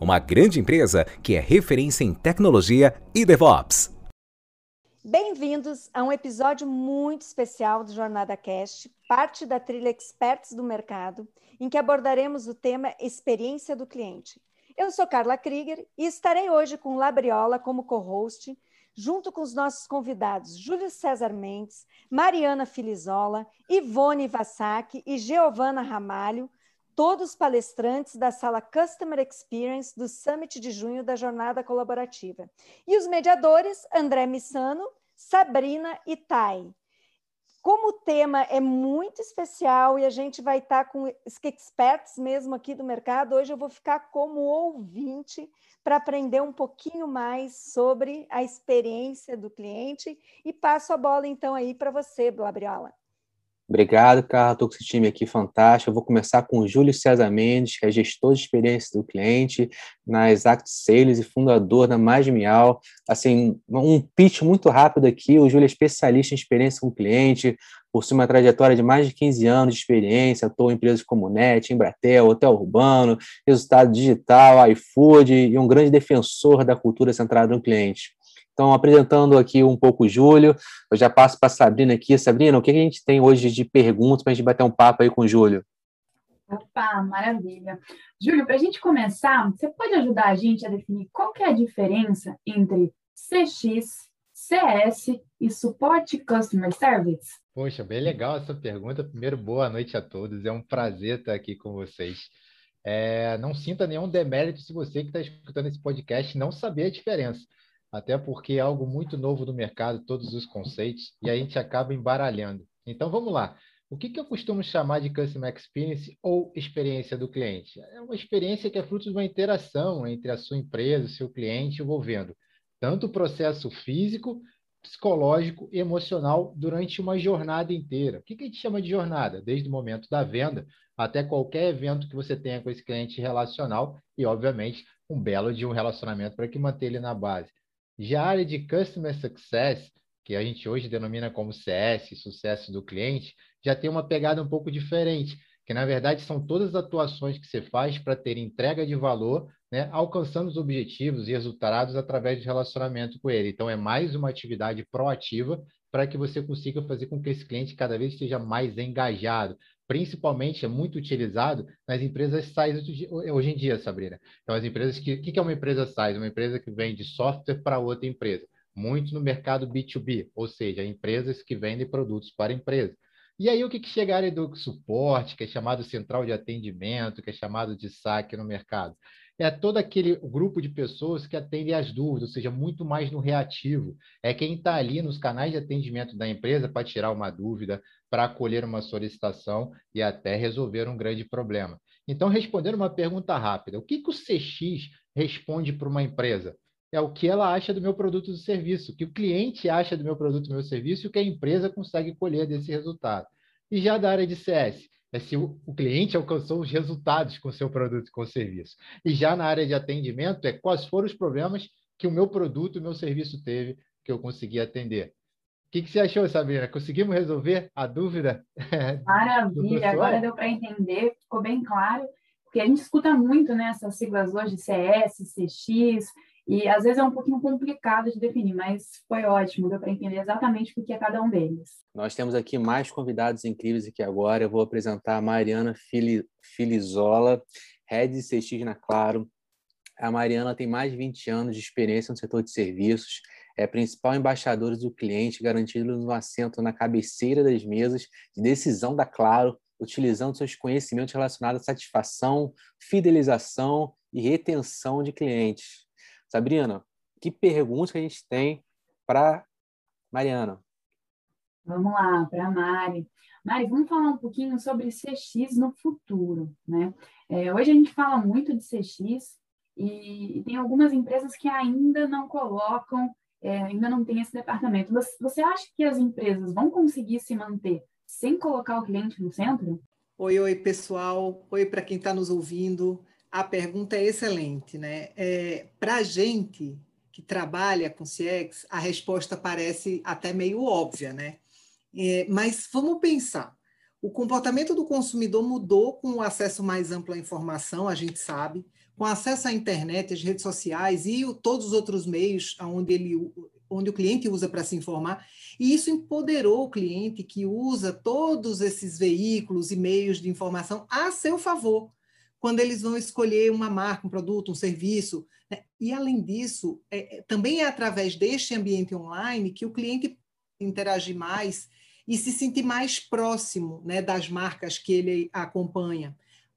uma grande empresa que é referência em tecnologia e DevOps. Bem-vindos a um episódio muito especial do Jornada Cast, parte da trilha Experts do Mercado, em que abordaremos o tema Experiência do Cliente. Eu sou Carla Krieger e estarei hoje com Labriola como co-host, junto com os nossos convidados Júlio César Mendes, Mariana Filizola, Ivone Vassac e Giovana Ramalho, todos palestrantes da sala Customer Experience do Summit de junho da Jornada Colaborativa. E os mediadores, André Missano, Sabrina e Thay. Como o tema é muito especial e a gente vai estar com experts mesmo aqui do mercado, hoje eu vou ficar como ouvinte para aprender um pouquinho mais sobre a experiência do cliente e passo a bola então aí para você, Blabriola. Obrigado, Carla. Estou com esse time aqui fantástico. Eu vou começar com o Júlio César Mendes, que é gestor de experiência do cliente na Exact Sales e fundador da Mais Miau. Assim, um pitch muito rápido aqui. O Júlio é especialista em experiência com o cliente, possui uma trajetória de mais de 15 anos de experiência, atuou em empresas como NET, Embratel, Hotel Urbano, Resultado Digital, iFood e um grande defensor da cultura centrada no cliente. Então, apresentando aqui um pouco o Júlio, eu já passo para a Sabrina aqui. Sabrina, o que a gente tem hoje de perguntas para a gente bater um papo aí com o Júlio? Opa, maravilha. Júlio, para a gente começar, você pode ajudar a gente a definir qual que é a diferença entre CX, CS e Suporte Customer Service? Poxa, bem legal essa pergunta. Primeiro, boa noite a todos. É um prazer estar aqui com vocês. É, não sinta nenhum demérito se você que está escutando esse podcast não saber a diferença. Até porque é algo muito novo no mercado, todos os conceitos, e a gente acaba embaralhando. Então vamos lá. O que, que eu costumo chamar de Customer Experience ou experiência do cliente? É uma experiência que é fruto de uma interação entre a sua empresa, o seu cliente, envolvendo tanto o processo físico psicológico e emocional durante uma jornada inteira. O que, a gente chama de jornada? Desde o momento da venda até qualquer evento que você tenha com esse cliente relacional e, obviamente, um belo de um relacionamento para que manter ele na base. Já a área de Customer Success, que a gente hoje denomina como CS, sucesso do cliente, já tem uma pegada um pouco diferente, que na verdade são todas as atuações que você faz para ter entrega de valor né, alcançando os objetivos e resultados através de relacionamento com ele. Então, é mais uma atividade proativa para que você consiga fazer com que esse cliente cada vez esteja mais engajado. Principalmente é muito utilizado nas empresas SaaS hoje em dia, Sabrina. Então, as empresas que. O que é uma empresa SaaS? Uma empresa que vende software para outra empresa. Muito no mercado B2B, ou seja, empresas que vendem produtos para empresas. E aí, o que, que chega do suporte, que é chamado central de atendimento, que é chamado de saque no mercado? É todo aquele grupo de pessoas que atendem às dúvidas, ou seja, muito mais no reativo. É quem está ali nos canais de atendimento da empresa para tirar uma dúvida, para acolher uma solicitação e até resolver um grande problema. Então, respondendo uma pergunta rápida, o que, que o CX responde para uma empresa? É o que ela acha do meu produto ou serviço, o que o cliente acha do meu produto ou meu serviço e o que a empresa consegue colher desse resultado. E já da área de CS, é se o, o cliente alcançou os resultados com seu produto e com o serviço. E já na área de atendimento, é quais foram os problemas que o meu produto e o meu serviço teve que eu consegui atender. O que, que você achou, Sabrina? Conseguimos resolver a dúvida? Maravilha, agora deu para entender, ficou bem claro, porque a gente escuta muito né, essas siglas hoje, CS, CX, e às vezes é um pouquinho complicado de definir, mas foi ótimo, deu para entender exatamente o que é cada um deles. Nós temos aqui mais convidados incríveis aqui agora. Eu vou apresentar a Mariana Filizola, Head de CX na Claro. A Mariana tem mais de 20 anos de experiência no setor de serviços, é principal embaixadora do cliente, garantindo um assento na cabeceira das mesas de decisão da Claro utilizando seus conhecimentos relacionados à satisfação, fidelização e retenção de clientes. Sabrina, que perguntas que a gente tem para Mariana? Vamos lá, para a Mari. Mari, vamos falar um pouquinho sobre CX no futuro, né? É, hoje a gente fala muito de CX e, e, tem algumas empresas que ainda não colocam, é, ainda não tem esse departamento. Você, você acha que as empresas vão conseguir se manter sem colocar o cliente no centro? Oi, oi, pessoal. Oi para quem está nos ouvindo. A pergunta é excelente, né? É, para a gente que trabalha com CX, a resposta parece até meio óbvia, né? É, mas vamos pensar. O comportamento do consumidor mudou com o acesso mais amplo à informação, a gente sabe, com acesso à internet, às redes sociais e o, todos os outros meios onde, ele, onde o cliente usa para se informar. E isso empoderou o cliente que usa todos esses veículos e meios de informação a seu favor, quando eles vão escolher uma marca, um produto, um serviço. Né? E, além disso, é, é também é através deste ambiente online que o cliente interage mais e se sentir mais próximo né, das marcas que ele acompanha.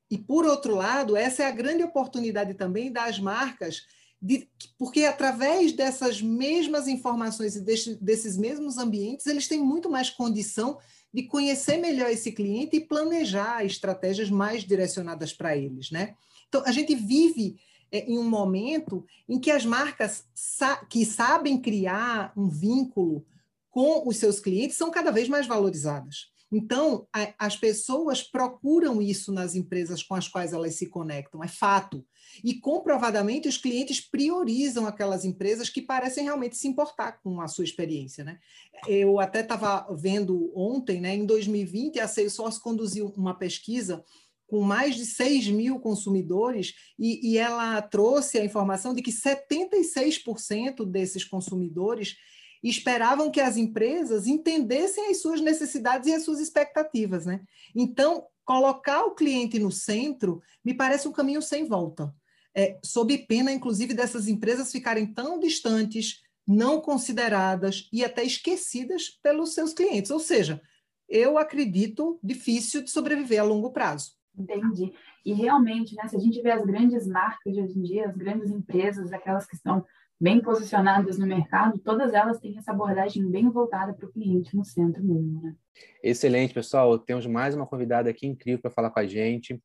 E, por outro lado, essa é a grande oportunidade também das marcas, de, porque através dessas mesmas informações e desse, desses mesmos ambientes, eles têm muito mais condição de conhecer melhor esse cliente e planejar estratégias mais direcionadas para eles. Né? Então, a gente vive é, em um momento em que as marcas sa que sabem criar um vínculo com os seus clientes são cada vez mais valorizadas. Então, a, as pessoas procuram isso nas empresas com as quais elas se conectam, é fato. E comprovadamente os clientes priorizam aquelas empresas que parecem realmente se importar com a sua experiência. Né? Eu até estava vendo ontem, né, em 2020, a Salesforce conduziu uma pesquisa com mais de 6 mil consumidores, e, e ela trouxe a informação de que 76% desses consumidores esperavam que as empresas entendessem as suas necessidades e as suas expectativas, né? Então, colocar o cliente no centro me parece um caminho sem volta, é, sob pena, inclusive, dessas empresas ficarem tão distantes, não consideradas e até esquecidas pelos seus clientes. Ou seja, eu acredito difícil de sobreviver a longo prazo. Entendi. E realmente, né, se a gente vê as grandes marcas de hoje em dia, as grandes empresas, aquelas que estão bem posicionadas no mercado, todas elas têm essa abordagem bem voltada para o cliente no centro mesmo. Né? Excelente, pessoal. Temos mais uma convidada aqui incrível para falar com a gente.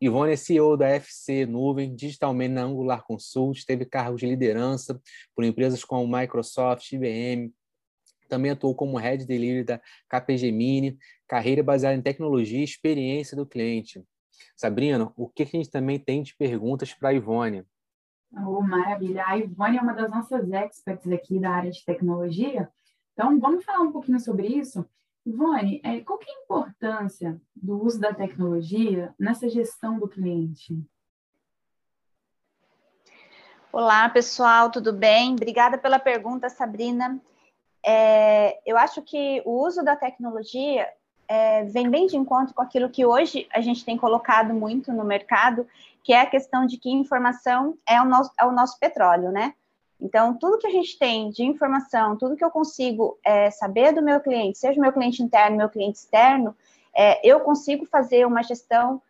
Ivone é CEO da FC Nuvem, digitalmente na Angular Consult, teve cargos de liderança por empresas como Microsoft, IBM, também atuou como Head Delivery da KPG Mini, carreira baseada em tecnologia e experiência do cliente. Sabrina, o que a gente também tem de perguntas para a Ivone? Oh, maravilha. A Ivone é uma das nossas experts aqui da área de tecnologia. Então, vamos falar um pouquinho sobre isso. Ivone, é, qual é a importância do uso da tecnologia nessa gestão do cliente? Olá, pessoal, tudo bem? Obrigada pela pergunta, Sabrina. É, eu acho que o uso da tecnologia é, vem bem de encontro com aquilo que hoje a gente tem colocado muito no mercado, que é a questão de que informação é o nosso, é o nosso petróleo, né? Então, tudo que a gente tem de informação, tudo que eu consigo é, saber do meu cliente, seja meu cliente interno, meu cliente externo, é, eu consigo fazer uma gestão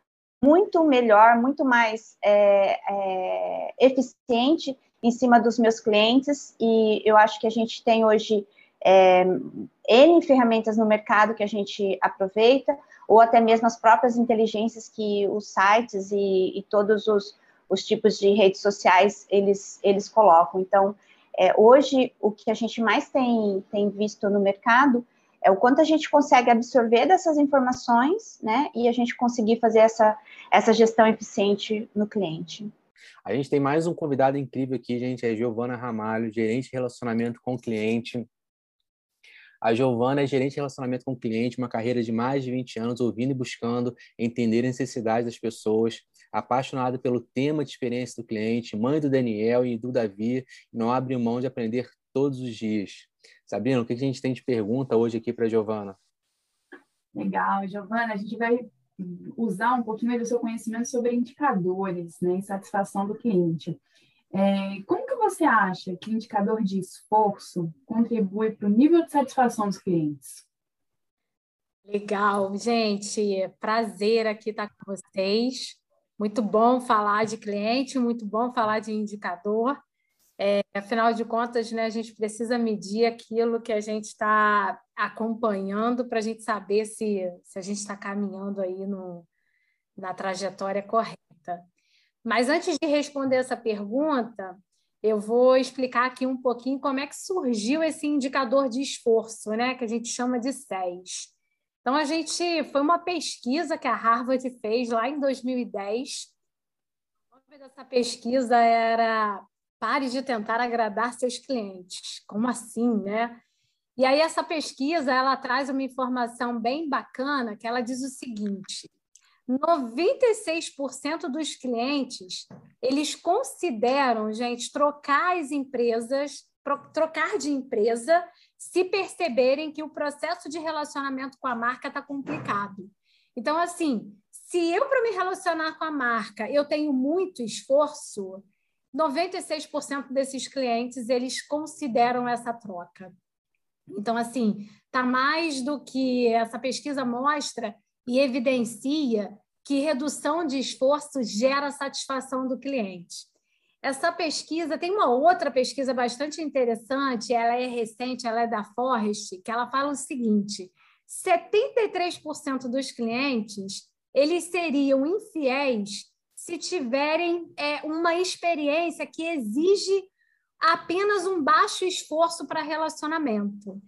muito melhor, muito mais é, é eficiente em cima dos meus clientes, e eu acho que a gente tem hoje é, N ferramentas no mercado que a gente aproveita, ou até mesmo as próprias inteligências que os sites e, e todos os, os, tipos de redes sociais eles, eles colocam. Então, é, hoje, o que a gente mais tem, tem visto no mercado é o quanto a gente consegue absorver dessas informações, né, e a gente conseguir fazer essa, essa gestão eficiente no cliente. A gente tem mais um convidado incrível aqui, gente, é Giovana Ramalho, gerente de relacionamento com o cliente a Giovana é gerente de relacionamento com o cliente, uma carreira de mais de 20 anos, ouvindo e buscando entender as necessidades das pessoas, apaixonada pelo tema de experiência do cliente, mãe do Daniel e do Davi, não abre mão de aprender todos os dias. Sabrina, o que a gente tem de pergunta hoje aqui para a Giovana? Legal, Giovana, a gente vai usar um pouquinho do seu conhecimento sobre indicadores né, e satisfação do cliente. É, como você acha que o indicador de esforço contribui para o nível de satisfação dos clientes? Legal, gente. Prazer aqui estar com vocês. Muito bom falar de cliente, muito bom falar de indicador. É, afinal de contas, né, a gente precisa medir aquilo que a gente está acompanhando para a gente saber se, se a gente está caminhando aí no, na trajetória correta. Mas antes de responder essa pergunta, eu vou explicar aqui um pouquinho como é que surgiu esse indicador de esforço, né, que a gente chama de SES. Então, a gente foi uma pesquisa que a Harvard fez lá em 2010. O nome dessa pesquisa era Pare de tentar agradar seus clientes. Como assim, né? E aí essa pesquisa, ela traz uma informação bem bacana, que ela diz o seguinte: 96% dos clientes, eles consideram, gente, trocar as empresas, trocar de empresa se perceberem que o processo de relacionamento com a marca está complicado. Então, assim, se eu, para me relacionar com a marca, eu tenho muito esforço, 96% desses clientes, eles consideram essa troca. Então, assim, está mais do que essa pesquisa mostra e evidencia que redução de esforço gera satisfação do cliente. Essa pesquisa tem uma outra pesquisa bastante interessante, ela é recente, ela é da Forrest, que ela fala o seguinte: 73% dos clientes eles seriam infiéis se tiverem é, uma experiência que exige apenas um baixo esforço para relacionamento.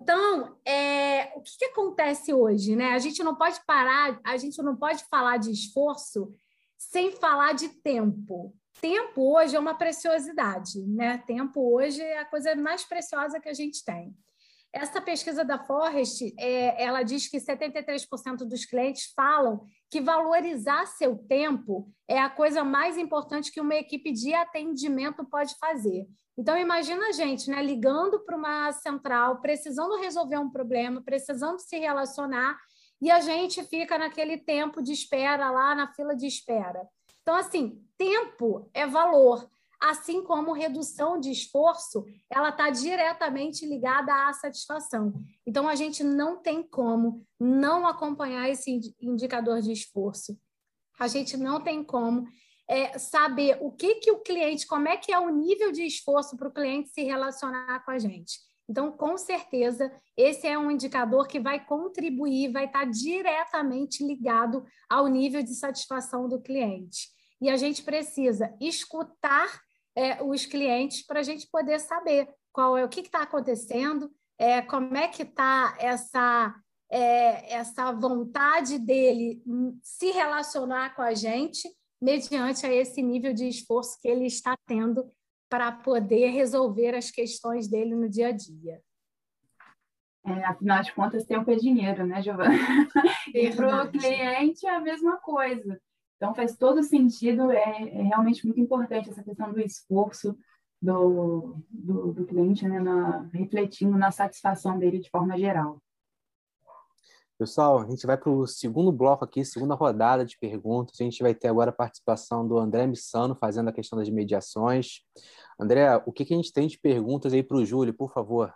Então, é, o que, que acontece hoje? Né? A gente não pode parar, a gente não pode falar de esforço sem falar de tempo tempo hoje é uma preciosidade, né? Tempo hoje é a coisa mais preciosa que a gente tem. Essa pesquisa da Forrest, é, ela diz que 73% dos clientes falam que valorizar seu tempo é a coisa mais importante que uma equipe de atendimento pode fazer. Então, imagina a gente né, ligando para uma central, precisando resolver um problema, precisando se relacionar, e a gente fica naquele tempo de espera lá na fila de espera. Então, assim, tempo é valor, assim como redução de esforço, ela está diretamente ligada à satisfação. Então, a gente não tem como não acompanhar esse indicador de esforço. A gente não tem como é, saber o que, que o cliente, como é que é o nível de esforço para o cliente se relacionar com a gente. Então, com certeza, esse é um indicador que vai contribuir, vai estar tá diretamente ligado ao nível de satisfação do cliente e a gente precisa escutar é, os clientes para a gente poder saber qual é o que está acontecendo, é, como é que está essa é, essa vontade dele se relacionar com a gente mediante a esse nível de esforço que ele está tendo para poder resolver as questões dele no dia a dia. É, afinal de contas, tempo é dinheiro, né, Giovana? E para o cliente é a mesma coisa. Então, faz todo sentido, é, é, realmente muito importante essa questão do esforço do, do, do cliente, né, na, refletindo na satisfação dele de forma geral. Pessoal, a gente vai para o segundo bloco aqui, segunda rodada de perguntas. A gente vai ter agora a participação do André Missano fazendo a questão das mediações. André, o que, que a gente tem de perguntas aí para o Júlio, por favor?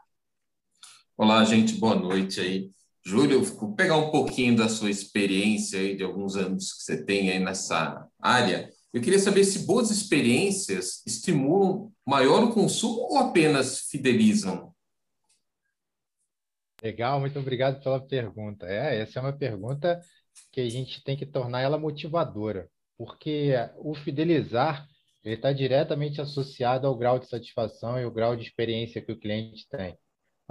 Olá, gente, boa noite aí. Júlio, pegar um pouquinho da sua experiência aí, de alguns anos que você tem aí nessa área. Eu queria saber se boas experiências estimulam maior o consumo ou apenas fidelizam? Legal, muito obrigado pela pergunta. É, essa é uma pergunta que a gente tem que tornar ela motivadora, porque o fidelizar está diretamente associado ao grau de satisfação e o grau de experiência que o cliente tem.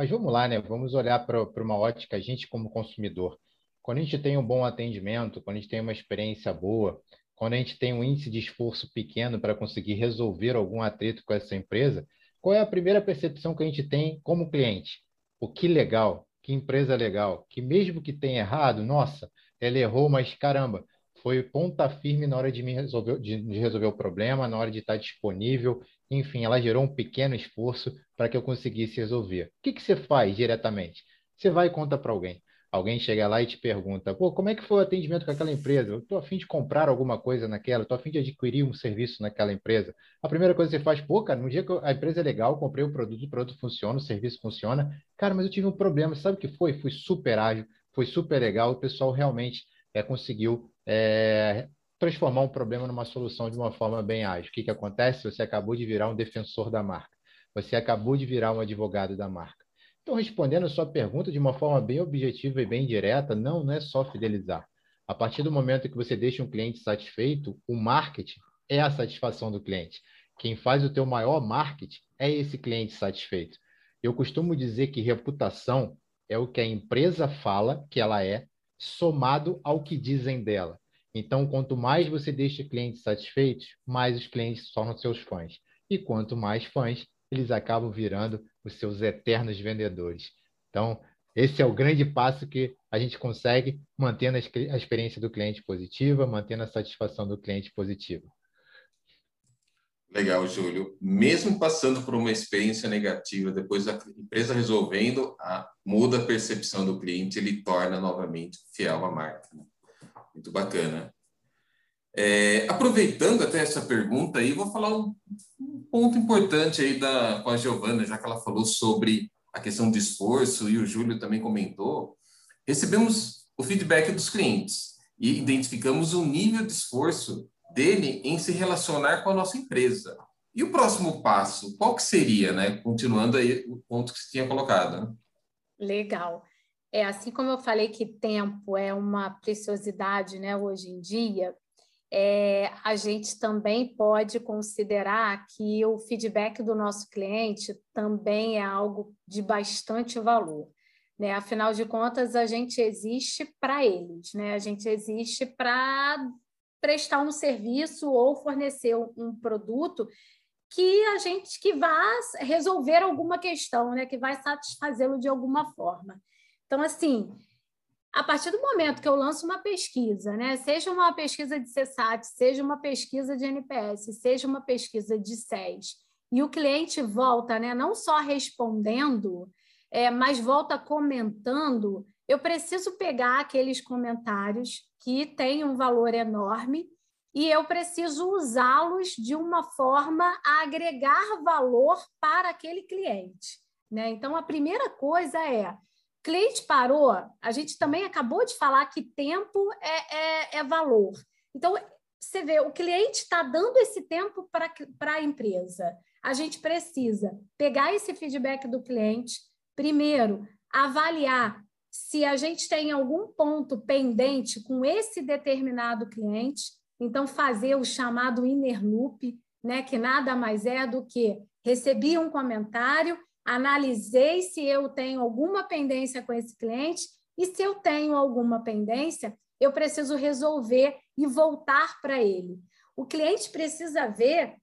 Mas vamos lá, né? Vamos olhar para uma ótica, a gente como consumidor. Quando a gente tem um bom atendimento, quando a gente tem uma experiência boa, quando a gente tem um índice de esforço pequeno para conseguir resolver algum atrito com essa empresa, qual é a primeira percepção que a gente tem como cliente? O que legal, que empresa legal, que mesmo que tenha errado, nossa, ela errou, mas caramba, foi ponta firme na hora de, me resolver, de, de resolver o problema, na hora de estar disponível, enfim, ela gerou um pequeno esforço para que eu conseguisse resolver. O que, que você faz diretamente? Você vai e conta para alguém. Alguém chega lá e te pergunta: pô, como é que foi o atendimento com aquela empresa? Eu estou a fim de comprar alguma coisa naquela, estou a fim de adquirir um serviço naquela empresa. A primeira coisa que você faz, pô, cara, no dia que a empresa é legal, comprei o produto, o produto funciona, o serviço funciona. Cara, mas eu tive um problema, sabe o que foi? Fui super ágil, foi super legal, o pessoal realmente é, conseguiu é, transformar um problema numa solução de uma forma bem ágil. O que, que acontece? Você acabou de virar um defensor da marca, você acabou de virar um advogado da marca. Então, respondendo a sua pergunta de uma forma bem objetiva e bem direta, não, não é só fidelizar. A partir do momento que você deixa um cliente satisfeito, o marketing é a satisfação do cliente. Quem faz o teu maior marketing é esse cliente satisfeito. Eu costumo dizer que reputação é o que a empresa fala que ela é, somado ao que dizem dela. Então, quanto mais você deixa clientes satisfeitos, mais os clientes se tornam seus fãs. E quanto mais fãs, eles acabam virando os seus eternos vendedores. Então, esse é o grande passo que a gente consegue mantendo a experiência do cliente positiva, mantendo a satisfação do cliente positiva. Legal, Júlio. Mesmo passando por uma experiência negativa, depois a empresa resolvendo, a, muda a percepção do cliente, ele torna novamente fiel à marca. Né? Muito bacana. É, aproveitando até essa pergunta aí, vou falar um, um, ponto importante aí da, com a Giovana, já que ela falou sobre a questão de esforço e o Júlio também comentou. Recebemos o feedback dos clientes e identificamos o nível de esforço dele em se relacionar com a nossa empresa. E o próximo passo, qual que seria, né? Continuando aí o ponto que você tinha colocado. Né? Legal. É assim como eu falei que tempo é uma preciosidade, né? Hoje em dia, é, a gente também pode considerar que o feedback do nosso cliente também é algo de bastante valor. Né? Afinal de contas, a gente existe para eles, né? a gente existe para prestar um serviço ou fornecer um produto que a gente que vá resolver alguma questão, né, que vai satisfazê-lo de alguma forma. Então, assim, a partir do momento que eu lanço uma pesquisa, né, seja uma pesquisa de CSAT, seja uma pesquisa de NPS, seja uma pesquisa de SES, e o cliente volta, né, não só respondendo, é, mas volta comentando, eu preciso pegar aqueles comentários que têm um valor enorme e eu preciso usá-los de uma forma a agregar valor para aquele cliente. Né? Então, a primeira coisa é: cliente parou, a gente também acabou de falar que tempo é, é, é valor. Então, você vê, o cliente está dando esse tempo para a empresa. A gente precisa pegar esse feedback do cliente, primeiro, avaliar se a gente tem algum ponto pendente com esse determinado cliente, então fazer o chamado inner loop, né, que nada mais é do que recebi um comentário, analisei se eu tenho alguma pendência com esse cliente e se eu tenho alguma pendência, eu preciso resolver e voltar para ele. O cliente precisa ver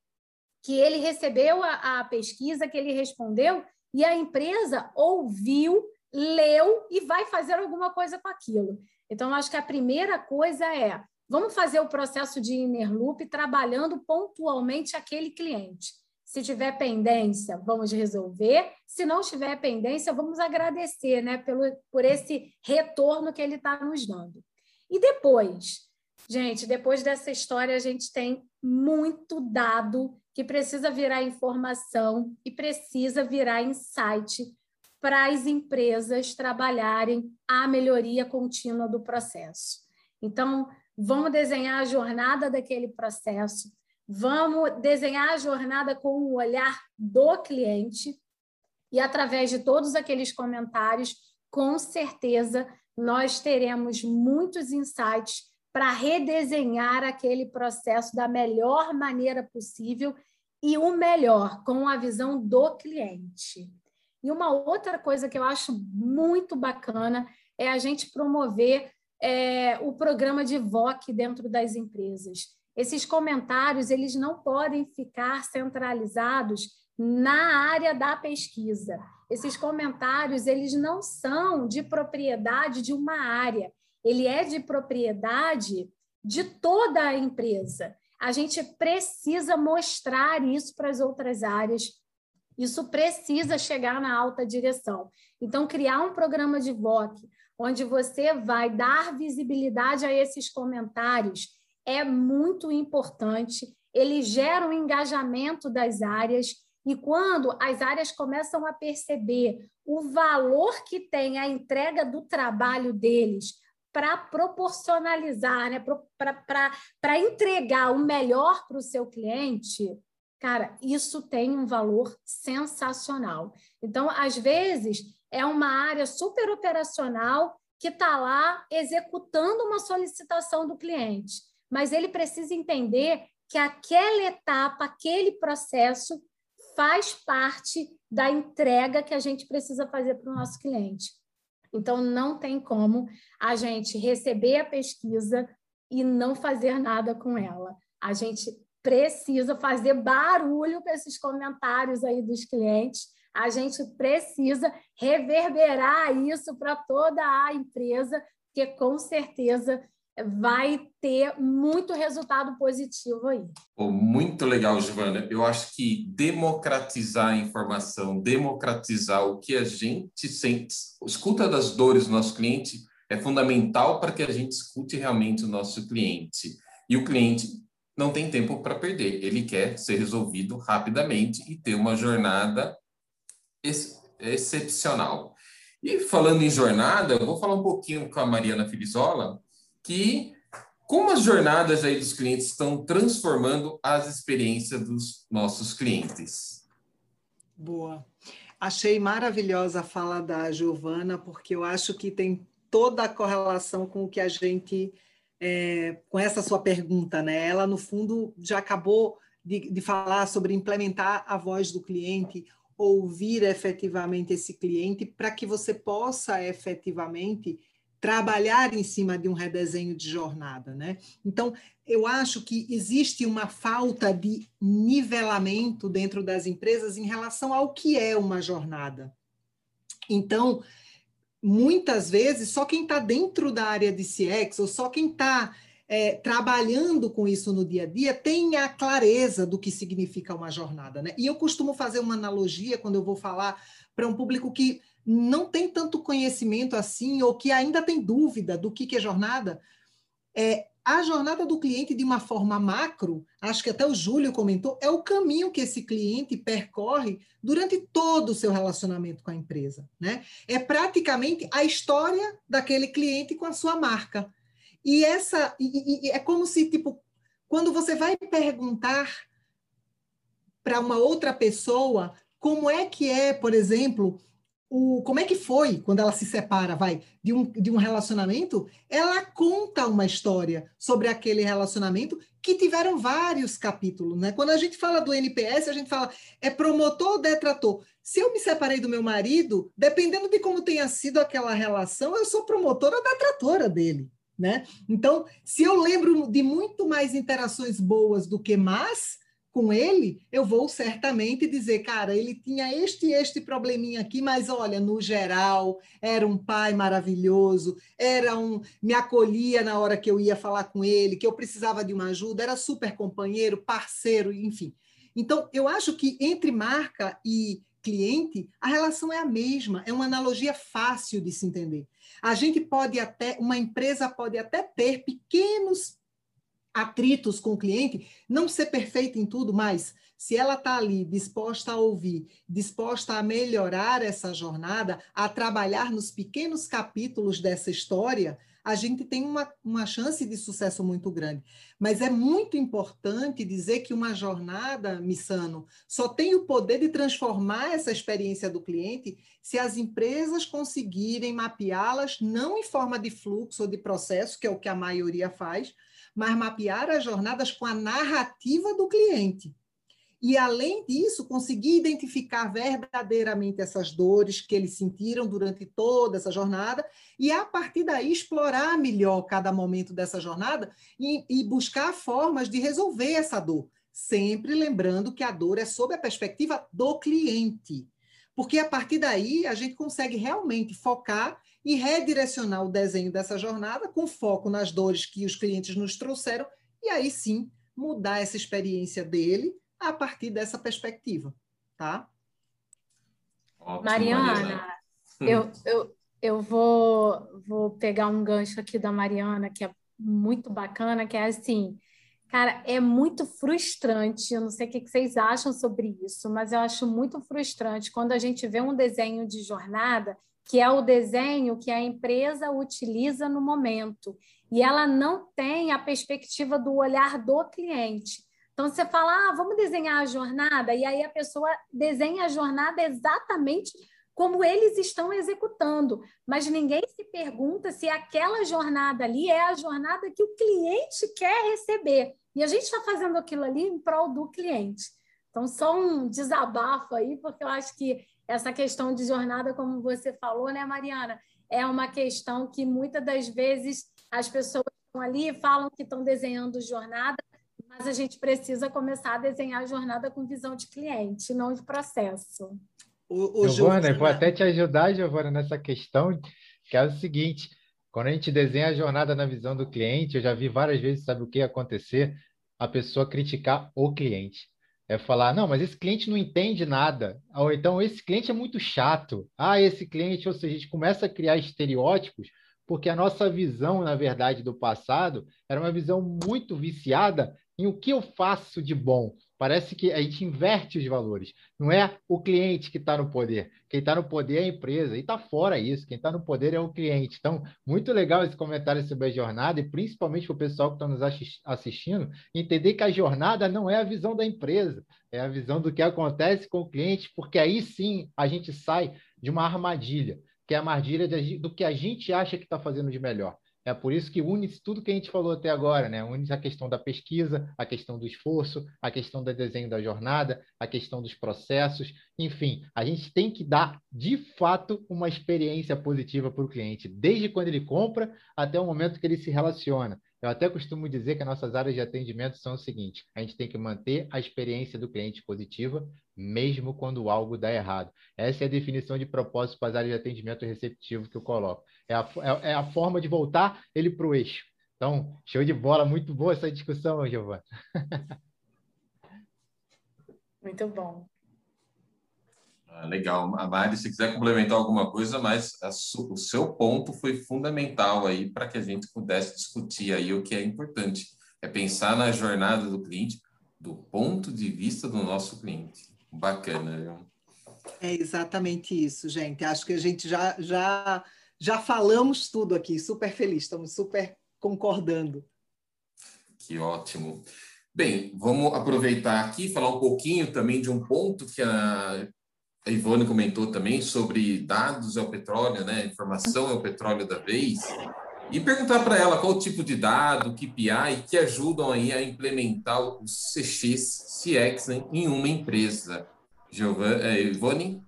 que ele recebeu a, a pesquisa, que ele respondeu e a empresa ouviu leu e vai fazer alguma coisa com aquilo. Então, acho que a primeira coisa é vamos fazer o processo de inner loop trabalhando pontualmente aquele cliente. Se tiver pendência, vamos resolver. Se não tiver pendência, vamos agradecer né, pelo, por esse retorno que ele está nos dando. E depois, gente, depois dessa história, a gente tem muito dado que precisa virar informação e precisa virar insight para as empresas trabalharem a melhoria contínua do processo. Então, vamos desenhar a jornada daquele processo, vamos desenhar a jornada com o olhar do cliente e através de todos aqueles comentários, com certeza nós teremos muitos insights para redesenhar aquele processo da melhor maneira possível e o melhor com a visão do cliente. E uma outra coisa que eu acho muito bacana é a gente promover é, o programa de VOC dentro das empresas. Esses comentários eles não podem ficar centralizados na área da pesquisa. Esses comentários eles não são de propriedade de uma área, ele é de propriedade de toda a empresa. A gente precisa mostrar isso para as outras áreas isso precisa chegar na alta direção. Então, criar um programa de VOC, onde você vai dar visibilidade a esses comentários, é muito importante. Ele gera um engajamento das áreas E quando as áreas começam a perceber o valor que tem a entrega do trabalho deles para proporcionalizar, né? para entregar o melhor para o seu cliente, cara, isso tem um valor sensacional. Então, às vezes, é uma área super operacional que está lá executando uma solicitação do cliente, mas ele precisa entender que aquela etapa, aquele processo faz parte da entrega que a gente precisa fazer para o nosso cliente. Então, não tem como a gente receber a pesquisa e não fazer nada com ela. A gente precisa fazer barulho com esses comentários aí dos clientes. A gente precisa reverberar isso para toda a empresa, porque com certeza vai ter muito resultado positivo aí. Oh, muito legal, Giovana. Eu acho que democratizar a informação, democratizar o que a gente sente, escuta das dores do nosso cliente é fundamental para que a gente escute realmente o nosso cliente. E o cliente não tem tempo para perder, ele quer ser resolvido rapidamente e ter uma jornada ex excepcional. E falando em jornada, eu vou falar um pouquinho com a Mariana Filizola, que como as jornadas aí dos clientes estão transformando as experiências dos nossos clientes. Boa. Achei maravilhosa a fala da Giovana, porque eu acho que tem toda a correlação com o que a gente, é, com essa sua pergunta, né? Ela, no fundo, já acabou de, de falar sobre implementar a voz do cliente, ouvir efetivamente esse cliente, para que você possa efetivamente trabalhar em cima de um redesenho de jornada, né? Então, eu acho que existe uma falta de nivelamento dentro das empresas em relação ao que é uma jornada. Então, muitas vezes, só quem está dentro da área de CX, ou só quem está é, trabalhando com isso no dia a dia, tem a clareza do que significa uma jornada. Né? E eu costumo fazer uma analogia quando eu vou falar para um público que não tem tanto conhecimento assim, ou que ainda tem dúvida do que, que é jornada, é, a jornada do cliente, de uma forma macro, acho que até o Júlio comentou, é o caminho que esse cliente percorre durante todo o seu relacionamento com a empresa. Né? É praticamente a história daquele cliente com a sua marca. E essa e, e é como se, tipo, quando você vai perguntar para uma outra pessoa como é que é, por exemplo, o, como é que foi quando ela se separa, vai, de um, de um relacionamento, ela conta uma história sobre aquele relacionamento que tiveram vários capítulos, né? Quando a gente fala do NPS, a gente fala é promotor ou detrator. Se eu me separei do meu marido, dependendo de como tenha sido aquela relação, eu sou promotora ou detratora dele, né? Então, se eu lembro de muito mais interações boas do que más, com ele, eu vou certamente dizer, cara, ele tinha este este probleminha aqui, mas olha, no geral, era um pai maravilhoso, era um me acolhia na hora que eu ia falar com ele, que eu precisava de uma ajuda, era super companheiro, parceiro, enfim. Então, eu acho que entre marca e cliente, a relação é a mesma, é uma analogia fácil de se entender. A gente pode até, uma empresa pode até ter pequenos atritos com o cliente, não ser perfeita em tudo, mas se ela está ali disposta a ouvir, disposta a melhorar essa jornada, a trabalhar nos pequenos capítulos dessa história, a gente tem uma, uma chance de sucesso muito grande. Mas é muito importante dizer que uma jornada, Missano, só tem o poder de transformar essa experiência do cliente se as empresas conseguirem mapeá-las não em forma de fluxo ou de processo, que é o que a maioria faz, mas mapear as jornadas com a narrativa do cliente. E, além disso, conseguir identificar verdadeiramente essas dores que eles sentiram durante toda essa jornada e, a partir daí, explorar melhor cada momento dessa jornada e, e buscar formas de resolver essa dor. Sempre lembrando que a dor é sob a perspectiva do cliente. Porque, a partir daí, a gente consegue realmente focar e redirecionar o desenho dessa jornada com foco nas dores que os clientes nos trouxeram e aí sim mudar essa experiência dele a partir dessa perspectiva, tá? Ótimo, Mariana, eu, eu, eu vou, vou pegar um gancho aqui da Mariana, que é muito bacana, que é assim, Cara, é muito frustrante. Eu não sei o que vocês acham sobre isso, mas eu acho muito frustrante quando a gente vê um desenho de jornada que é o desenho que a empresa utiliza no momento e ela não tem a perspectiva do olhar do cliente. Então você fala, ah, vamos desenhar a jornada, e aí a pessoa desenha a jornada exatamente como eles estão executando, mas ninguém se pergunta se aquela jornada ali é a jornada que o cliente quer receber. E a gente está fazendo aquilo ali em prol do cliente. Então, só um desabafo aí, porque eu acho que essa questão de jornada, como você falou, né, Mariana, é uma questão que muitas das vezes as pessoas estão ali e falam que estão desenhando jornada, mas a gente precisa começar a desenhar a jornada com visão de cliente, não de processo. O, o Giovana, vou até te ajudar, Giovana, nessa questão, que é o seguinte: quando a gente desenha a jornada na visão do cliente, eu já vi várias vezes, sabe o que ia acontecer? A pessoa criticar o cliente. É falar, não, mas esse cliente não entende nada. Ou então, esse cliente é muito chato. Ah, esse cliente, ou seja, a gente começa a criar estereótipos, porque a nossa visão, na verdade, do passado era uma visão muito viciada em o que eu faço de bom. Parece que a gente inverte os valores. Não é o cliente que está no poder. Quem está no poder é a empresa. E está fora isso. Quem está no poder é o cliente. Então, muito legal esse comentário sobre a jornada, e principalmente para o pessoal que está nos assistindo, entender que a jornada não é a visão da empresa, é a visão do que acontece com o cliente, porque aí sim a gente sai de uma armadilha, que é a armadilha do que a gente acha que está fazendo de melhor. É por isso que une tudo que a gente falou até agora, né? Une a questão da pesquisa, a questão do esforço, a questão do desenho da jornada, a questão dos processos, enfim, a gente tem que dar de fato uma experiência positiva para o cliente, desde quando ele compra até o momento que ele se relaciona. Eu até costumo dizer que as nossas áreas de atendimento são o seguinte: a gente tem que manter a experiência do cliente positiva, mesmo quando algo dá errado. Essa é a definição de propósito para as áreas de atendimento receptivo que eu coloco. É a, é, é a forma de voltar ele para o eixo. Então, show de bola, muito boa essa discussão, Giovana. Muito bom. Ah, legal. A Mari, se quiser complementar alguma coisa, mas o seu ponto foi fundamental aí para que a gente pudesse discutir aí o que é importante. É pensar na jornada do cliente do ponto de vista do nosso cliente. Bacana, viu? É exatamente isso, gente. Acho que a gente já, já já falamos tudo aqui, super feliz, estamos super concordando. Que ótimo. Bem, vamos aproveitar aqui falar um pouquinho também de um ponto que a Ivone comentou também sobre dados é o petróleo, né? Informação é o petróleo da vez. E perguntar para ela qual tipo de dado, KPI, que ajudam aí a implementar o CX, CX né, em uma empresa. Giovana, eh, Ivone?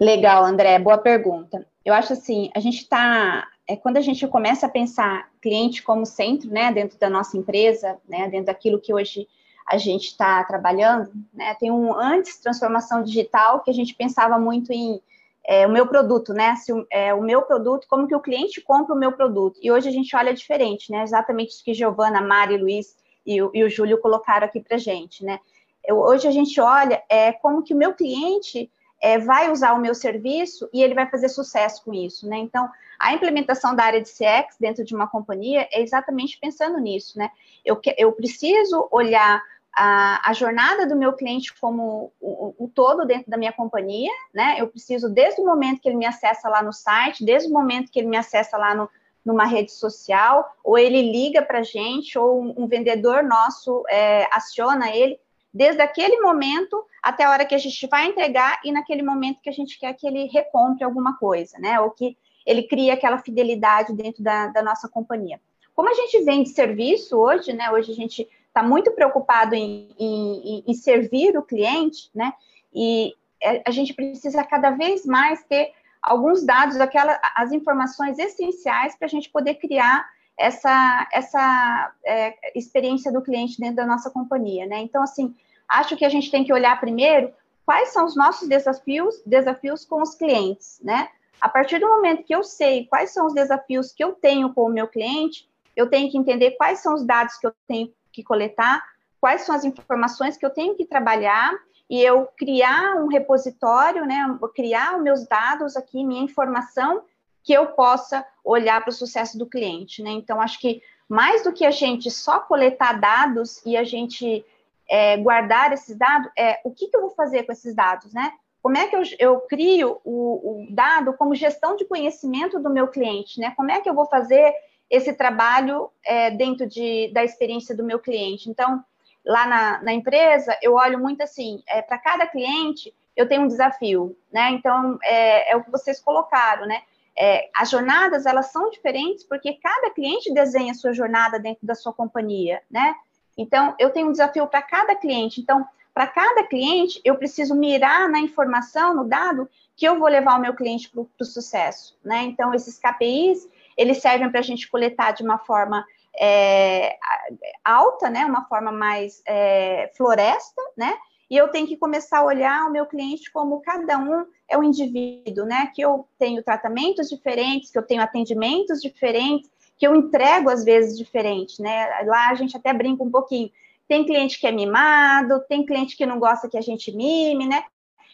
Legal, André, boa pergunta. Eu acho assim, a gente está, é, quando a gente começa a pensar cliente como centro, né, dentro da nossa empresa, né, dentro daquilo que hoje a gente está trabalhando, né, tem um antes transformação digital que a gente pensava muito em é, o meu produto, né, se o, é, o meu produto, como que o cliente compra o meu produto, e hoje a gente olha diferente, né, exatamente isso que Giovana, Mari, Luiz e, e o Júlio colocaram aqui para gente, né, Eu, hoje a gente olha é, como que o meu cliente é, vai usar o meu serviço e ele vai fazer sucesso com isso, né? Então, a implementação da área de CX dentro de uma companhia é exatamente pensando nisso, né? Eu, eu preciso olhar a, a jornada do meu cliente como o, o, todo dentro da minha companhia, né? Eu preciso, desde o momento que ele me acessa lá no site, desde o momento que ele me acessa lá no, numa rede social, ou ele liga para a gente, ou um, um vendedor nosso é, aciona ele, desde aquele momento até a hora que a gente vai entregar e naquele momento que a gente quer que ele recompre alguma coisa, né? Ou que ele crie aquela fidelidade dentro da, da nossa companhia. Como a gente vende serviço hoje, né? Hoje a gente está muito preocupado em, em, em, servir o cliente, né? E é, a gente precisa cada vez mais ter alguns dados, aquela, as informações essenciais para a gente poder criar essa, essa é, experiência do cliente dentro da nossa companhia, né? Então, assim, acho que a gente tem que olhar primeiro quais são os nossos desafios, desafios com os clientes, né? A partir do momento que eu sei quais são os desafios que eu tenho com o meu cliente, eu tenho que entender quais são os dados que eu tenho que coletar, quais são as informações que eu tenho que trabalhar e eu criar um repositório, né? Criar os meus dados aqui, minha informação, que eu possa olhar para o sucesso do cliente, né? Então, acho que mais do que a gente só coletar dados e a gente é, guardar esses dados, é o que, que, eu vou fazer com esses dados, né? Como é que eu, eu crio o, o, dado como gestão de conhecimento do meu cliente, né? Como é que eu vou fazer esse trabalho é, dentro de, da experiência do meu cliente? Então, lá na, na empresa, eu olho muito assim, é, para cada cliente, eu tenho um desafio, né? Então, é, é o que vocês colocaram, né? É, as jornadas, elas são diferentes porque cada cliente desenha a sua jornada dentro da sua companhia, né? Então, eu tenho um desafio para cada cliente. Então, para cada cliente, eu preciso mirar na informação, no dado, que eu vou levar o meu cliente para o sucesso, né? Então, esses KPIs, eles servem para a gente coletar de uma forma é, alta, né? Uma forma mais é, floresta, né? E eu tenho que começar a olhar o meu cliente como cada um é um indivíduo, né? Que eu tenho tratamentos diferentes, que eu tenho atendimentos diferentes, que eu entrego às vezes diferente, né? Lá a gente até brinca um pouquinho. Tem cliente que é mimado, tem cliente que não gosta que a gente mime, né?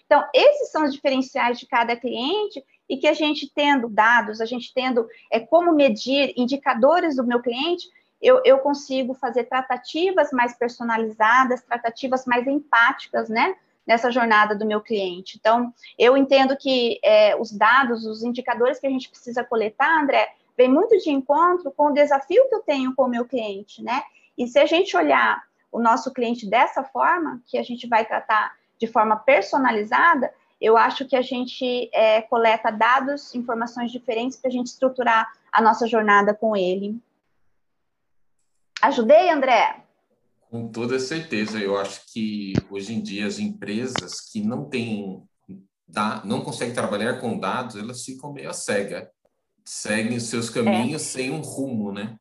Então, esses são os diferenciais de cada cliente e que a gente tendo dados, a gente tendo é, como medir indicadores do meu cliente, eu, eu consigo fazer tratativas mais personalizadas, tratativas mais empáticas, né? Nessa jornada do meu cliente. Então, eu entendo que é, os dados, os indicadores que a gente precisa coletar, André, vem muito de encontro com o desafio que eu tenho com o meu cliente, né? E se a gente olhar o nosso cliente dessa forma, que a gente vai tratar de forma personalizada, eu acho que a gente é, coleta dados, informações diferentes para a gente estruturar a nossa jornada com ele. Ajudei, André? Com toda certeza. Eu acho que hoje em dia as empresas que não têm, não conseguem trabalhar com dados, elas ficam meio cega. Seguem os seus caminhos é. sem um rumo, né?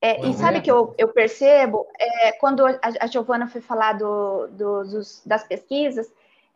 É, e sabe que eu, eu percebo, é, quando a, a Giovana foi falar do, do, dos, das pesquisas,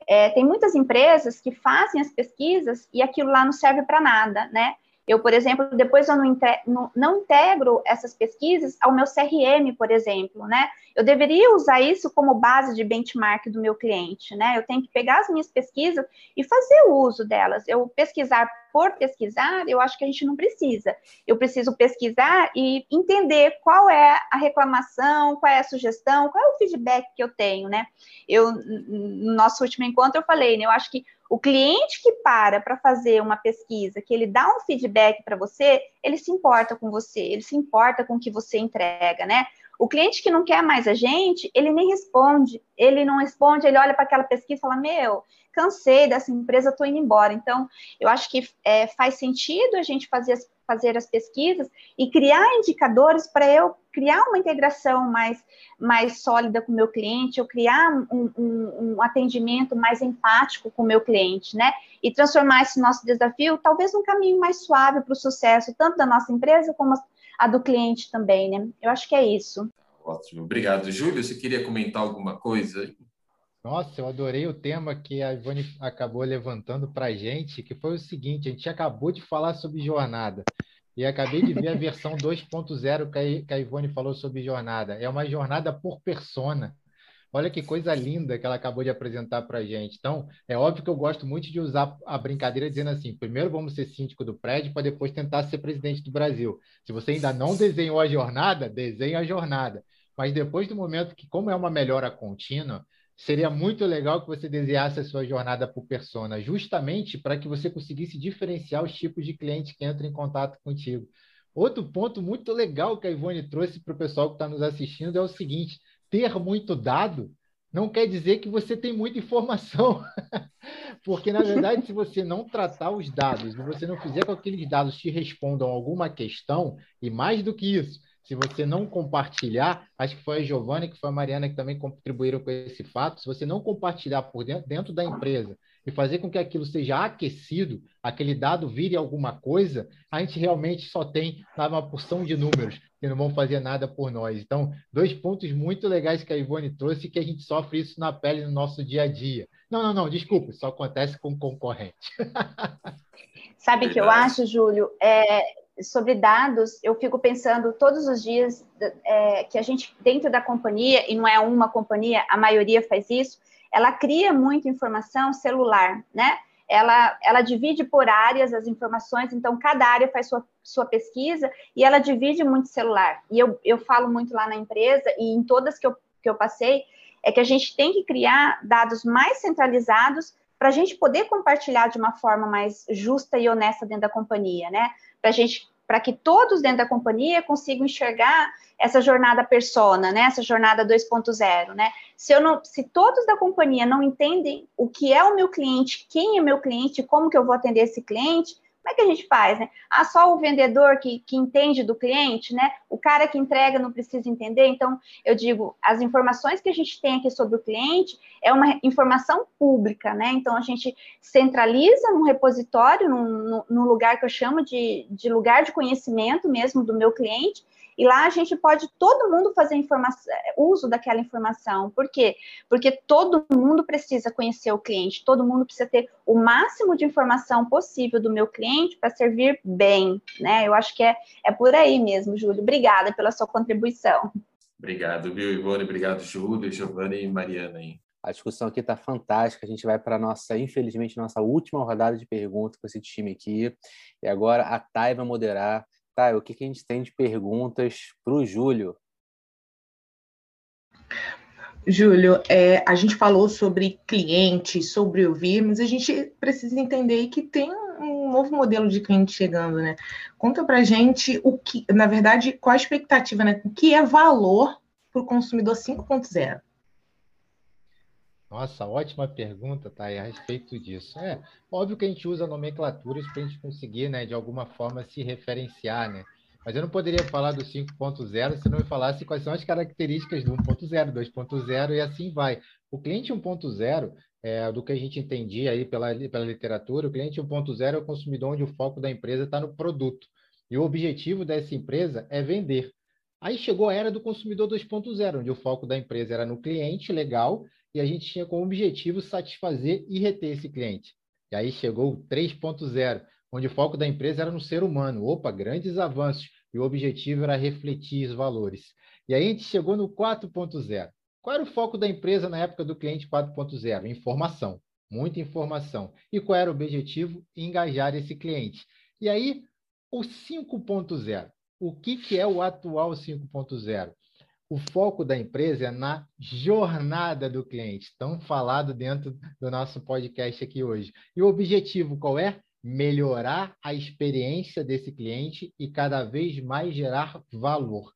é, tem muitas empresas que fazem as pesquisas e aquilo lá não serve para nada, né? Eu, por exemplo, depois eu não, não, não, integro essas pesquisas ao meu CRM, por exemplo, né? Eu deveria usar isso como base de benchmark do meu cliente, né? Eu tenho que pegar as minhas pesquisas e fazer o uso delas. Eu pesquisar por pesquisar, eu acho que a gente não precisa. Eu preciso pesquisar e entender qual é a reclamação, qual é a sugestão, qual é o feedback que eu tenho, né? Eu, no nosso último encontro, eu falei, né? Eu acho que o cliente que para para fazer uma pesquisa, que ele dá um feedback para você, ele se importa com você, ele se importa com o que você entrega, né? O cliente que não quer mais a gente, ele nem responde, ele não responde, ele olha para aquela pesquisa e fala: Meu, cansei dessa empresa, estou indo embora. Então, eu acho que é, faz sentido a gente fazer as fazer as pesquisas e criar indicadores para eu criar uma integração mais, mais sólida com o meu cliente, eu criar um, um, um atendimento mais empático com o meu cliente, né? E transformar esse nosso desafio talvez num caminho mais suave para o sucesso, tanto da nossa empresa como a do cliente também, né? Eu acho que é isso. Ótimo, obrigado. Júlio, você queria comentar alguma coisa? Nossa, eu adorei o tema que a Ivone acabou levantando para a gente, que foi o seguinte: a gente acabou de falar sobre jornada. E acabei de ver a versão 2.0 que a Ivone falou sobre jornada. É uma jornada por persona. Olha que coisa linda que ela acabou de apresentar para a gente. Então, é óbvio que eu gosto muito de usar a brincadeira dizendo assim: primeiro vamos ser síndico do prédio para depois tentar ser presidente do Brasil. Se você ainda não desenhou a jornada, desenhe a jornada. Mas depois do momento que, como é uma melhora contínua, seria muito legal que você desenhasse a sua jornada por persona, justamente para que você conseguisse diferenciar os tipos de clientes que entram em contato contigo. Outro ponto muito legal que a Ivone trouxe para o pessoal que está nos assistindo é o seguinte: ter muito dado não quer dizer que você tem muita informação. Porque, na verdade, se você não tratar os dados, se você não fizer com que aqueles dados te respondam alguma questão, e mais do que isso, se você não compartilhar, acho que foi a Giovana que foi a Mariana que também contribuíram com esse fato, se você não compartilhar por dentro, dentro da empresa e fazer com que aquilo seja aquecido, aquele dado vire alguma coisa, a gente realmente só tem uma porção de números que não vão fazer nada por nós. Então, dois pontos muito legais que a Ivone trouxe que a gente sofre isso na pele no nosso dia a dia. Não, não, não, desculpa, isso acontece com concorrente. Sabe o que eu acho, Júlio? É, sobre dados, eu fico pensando todos os dias é, que a gente, dentro da companhia, e não é uma companhia, a maioria faz isso, ela cria muita informação celular, né? Ela, ela divide por áreas as informações, então cada área faz sua sua pesquisa e ela divide muito celular. E eu, eu falo muito lá na empresa e em todas que eu, que eu passei, é que a gente tem que criar dados mais centralizados para a gente poder compartilhar de uma forma mais justa e honesta dentro da companhia, né? Para a gente para que todos dentro da companhia consigam enxergar essa jornada persona, né? Essa jornada 2.0, né? Se eu não, se todos da companhia não entendem o que é o meu cliente, quem é meu cliente, como que eu vou atender esse cliente, como é que a gente faz, né? Ah, só o vendedor que, que entende do cliente, né? O cara que entrega não precisa entender. Então, eu digo, as informações que a gente tem aqui sobre o cliente é uma informação pública, né? Então, a gente centraliza num repositório, num, num lugar que eu chamo de, de lugar de conhecimento mesmo do meu cliente, e lá a gente pode todo mundo fazer uso daquela informação. Por quê? Porque todo mundo precisa conhecer o cliente, todo mundo precisa ter o máximo de informação possível do meu cliente para servir bem, né? Eu acho que é, é por aí mesmo, Júlio. Obrigada pela sua contribuição. Obrigado, viu, Ivone? Obrigado, Júlio, Giovanni e Mariana. Hein? A discussão aqui está fantástica. A gente vai para a nossa, infelizmente, nossa última rodada de perguntas com esse time aqui. E agora a Thay vai moderar Tá, o que, que a gente tem de perguntas para o Júlio? Júlio, é, a gente falou sobre cliente, sobre ouvir, mas a gente precisa entender que tem um novo modelo de cliente chegando, né? Conta para gente o que, na verdade, qual a expectativa, né? O que é valor para o consumidor 5.0? Nossa, ótima pergunta, tá? a respeito disso. É, óbvio que a gente usa nomenclaturas para a gente conseguir, né, de alguma forma, se referenciar, né? Mas eu não poderia falar do 5.0 se não me falasse quais são as características do 1.0, 2.0 e assim vai. O cliente 1.0, é, do que a gente entendia aí pela, pela literatura, o cliente 1.0 é o consumidor onde o foco da empresa está no produto. E o objetivo dessa empresa é vender. Aí chegou a era do consumidor 2.0, onde o foco da empresa era no cliente, legal, e a gente tinha como objetivo satisfazer e reter esse cliente. E aí chegou o 3.0, onde o foco da empresa era no ser humano. Opa, grandes avanços. E o objetivo era refletir os valores. E aí a gente chegou no 4.0. Qual era o foco da empresa na época do cliente 4.0? Informação, muita informação. E qual era o objetivo? Engajar esse cliente. E aí, o 5.0. O que, que é o atual 5.0? O foco da empresa é na jornada do cliente, tão falado dentro do nosso podcast aqui hoje. E o objetivo qual é? Melhorar a experiência desse cliente e cada vez mais gerar valor.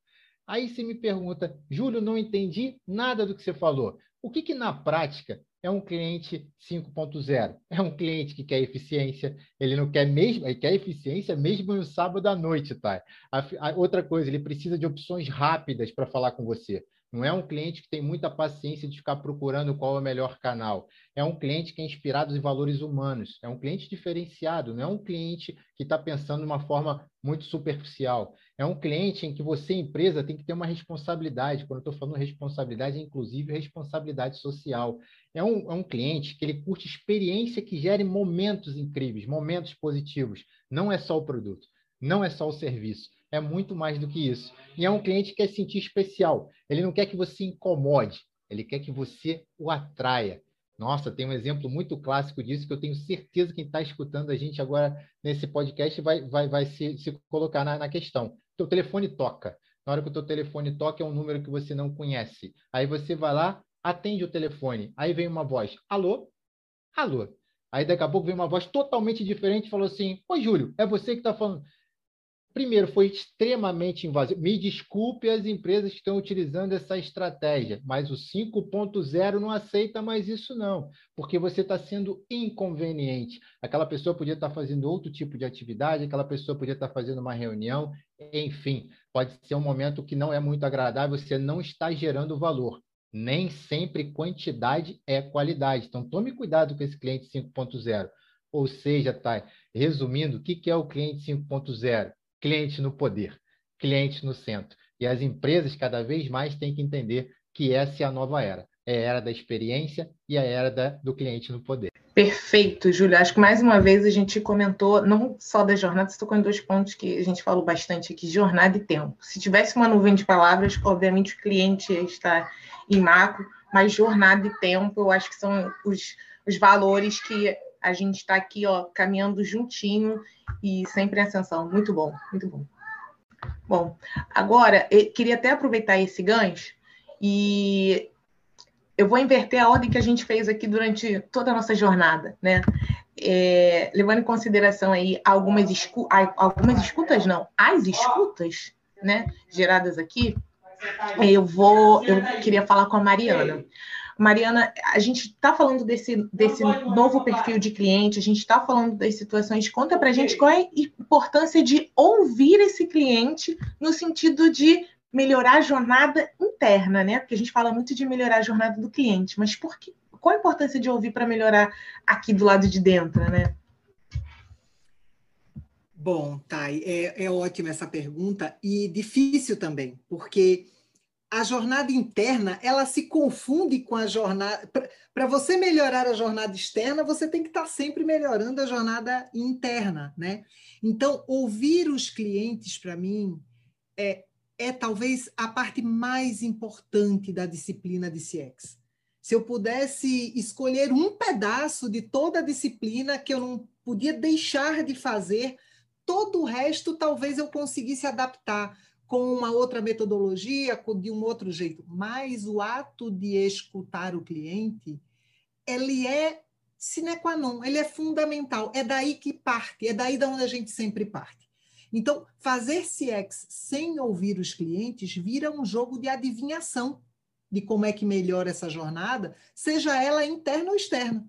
Aí você me pergunta, Júlio, não entendi nada do que você falou. O que, que na prática é um cliente 5.0. É um cliente que quer eficiência, ele não quer mesmo, ele quer eficiência mesmo no sábado à noite, tá? A, a, outra coisa, ele precisa de opções rápidas para falar com você. Não é um cliente que tem muita paciência de ficar procurando qual é o melhor canal. É um cliente que é inspirado em valores humanos. É um cliente diferenciado, não é um cliente que está pensando de uma forma muito superficial. É um cliente em que você, empresa, tem que ter uma responsabilidade. Quando eu estou falando responsabilidade, é inclusive responsabilidade social. É um, é um cliente que ele curte experiência que gere momentos incríveis, momentos positivos. Não é só o produto, não é só o serviço é muito mais do que isso. E é um cliente que quer se sentir especial. Ele não quer que você incomode, ele quer que você o atraia. Nossa, tem um exemplo muito clássico disso que eu tenho certeza que quem está escutando a gente agora nesse podcast vai, vai, vai se, se colocar na, na questão. Teu telefone toca. Na hora que o teu telefone toca, é um número que você não conhece. Aí você vai lá, atende o telefone. Aí vem uma voz: Alô? Alô? Aí daqui a pouco vem uma voz totalmente diferente e falou assim: Oi, Júlio, é você que está falando. Primeiro, foi extremamente invasivo. Me desculpe as empresas que estão utilizando essa estratégia, mas o 5.0 não aceita mais isso, não, porque você está sendo inconveniente. Aquela pessoa podia estar tá fazendo outro tipo de atividade, aquela pessoa podia estar tá fazendo uma reunião, enfim, pode ser um momento que não é muito agradável, você não está gerando valor. Nem sempre quantidade é qualidade. Então, tome cuidado com esse cliente 5.0. Ou seja, Thay, resumindo, o que é o cliente 5.0? Cliente no poder, cliente no centro. E as empresas cada vez mais têm que entender que essa é a nova era. É a era da experiência e a era da, do cliente no poder. Perfeito, Júlia. Acho que mais uma vez a gente comentou não só da jornada, você tocou dois pontos que a gente falou bastante aqui: jornada e tempo. Se tivesse uma nuvem de palavras, obviamente o cliente está em macro, mas jornada e tempo eu acho que são os, os valores que a gente está aqui, ó, caminhando juntinho e sempre em ascensão. Muito bom, muito bom. Bom, agora, eu queria até aproveitar esse gancho e eu vou inverter a ordem que a gente fez aqui durante toda a nossa jornada, né? É, levando em consideração aí algumas, escu algumas escutas, não, as escutas, né, geradas aqui, eu vou, eu queria falar com a Mariana. Mariana, a gente está falando desse, desse novo perfil de cliente, a gente está falando das situações. Conta para a gente qual é a importância de ouvir esse cliente no sentido de melhorar a jornada interna, né? Porque a gente fala muito de melhorar a jornada do cliente, mas por que, qual a importância de ouvir para melhorar aqui do lado de dentro, né? Bom, Thay, é, é ótima essa pergunta e difícil também, porque a jornada interna ela se confunde com a jornada. Para você melhorar a jornada externa, você tem que estar sempre melhorando a jornada interna, né? Então, ouvir os clientes, para mim, é, é talvez a parte mais importante da disciplina de CX. Se eu pudesse escolher um pedaço de toda a disciplina que eu não podia deixar de fazer, todo o resto talvez eu conseguisse adaptar com uma outra metodologia, de um outro jeito. Mas o ato de escutar o cliente, ele é sine qua non, ele é fundamental. É daí que parte, é daí da onde a gente sempre parte. Então, fazer CX sem ouvir os clientes vira um jogo de adivinhação de como é que melhora essa jornada, seja ela interna ou externa.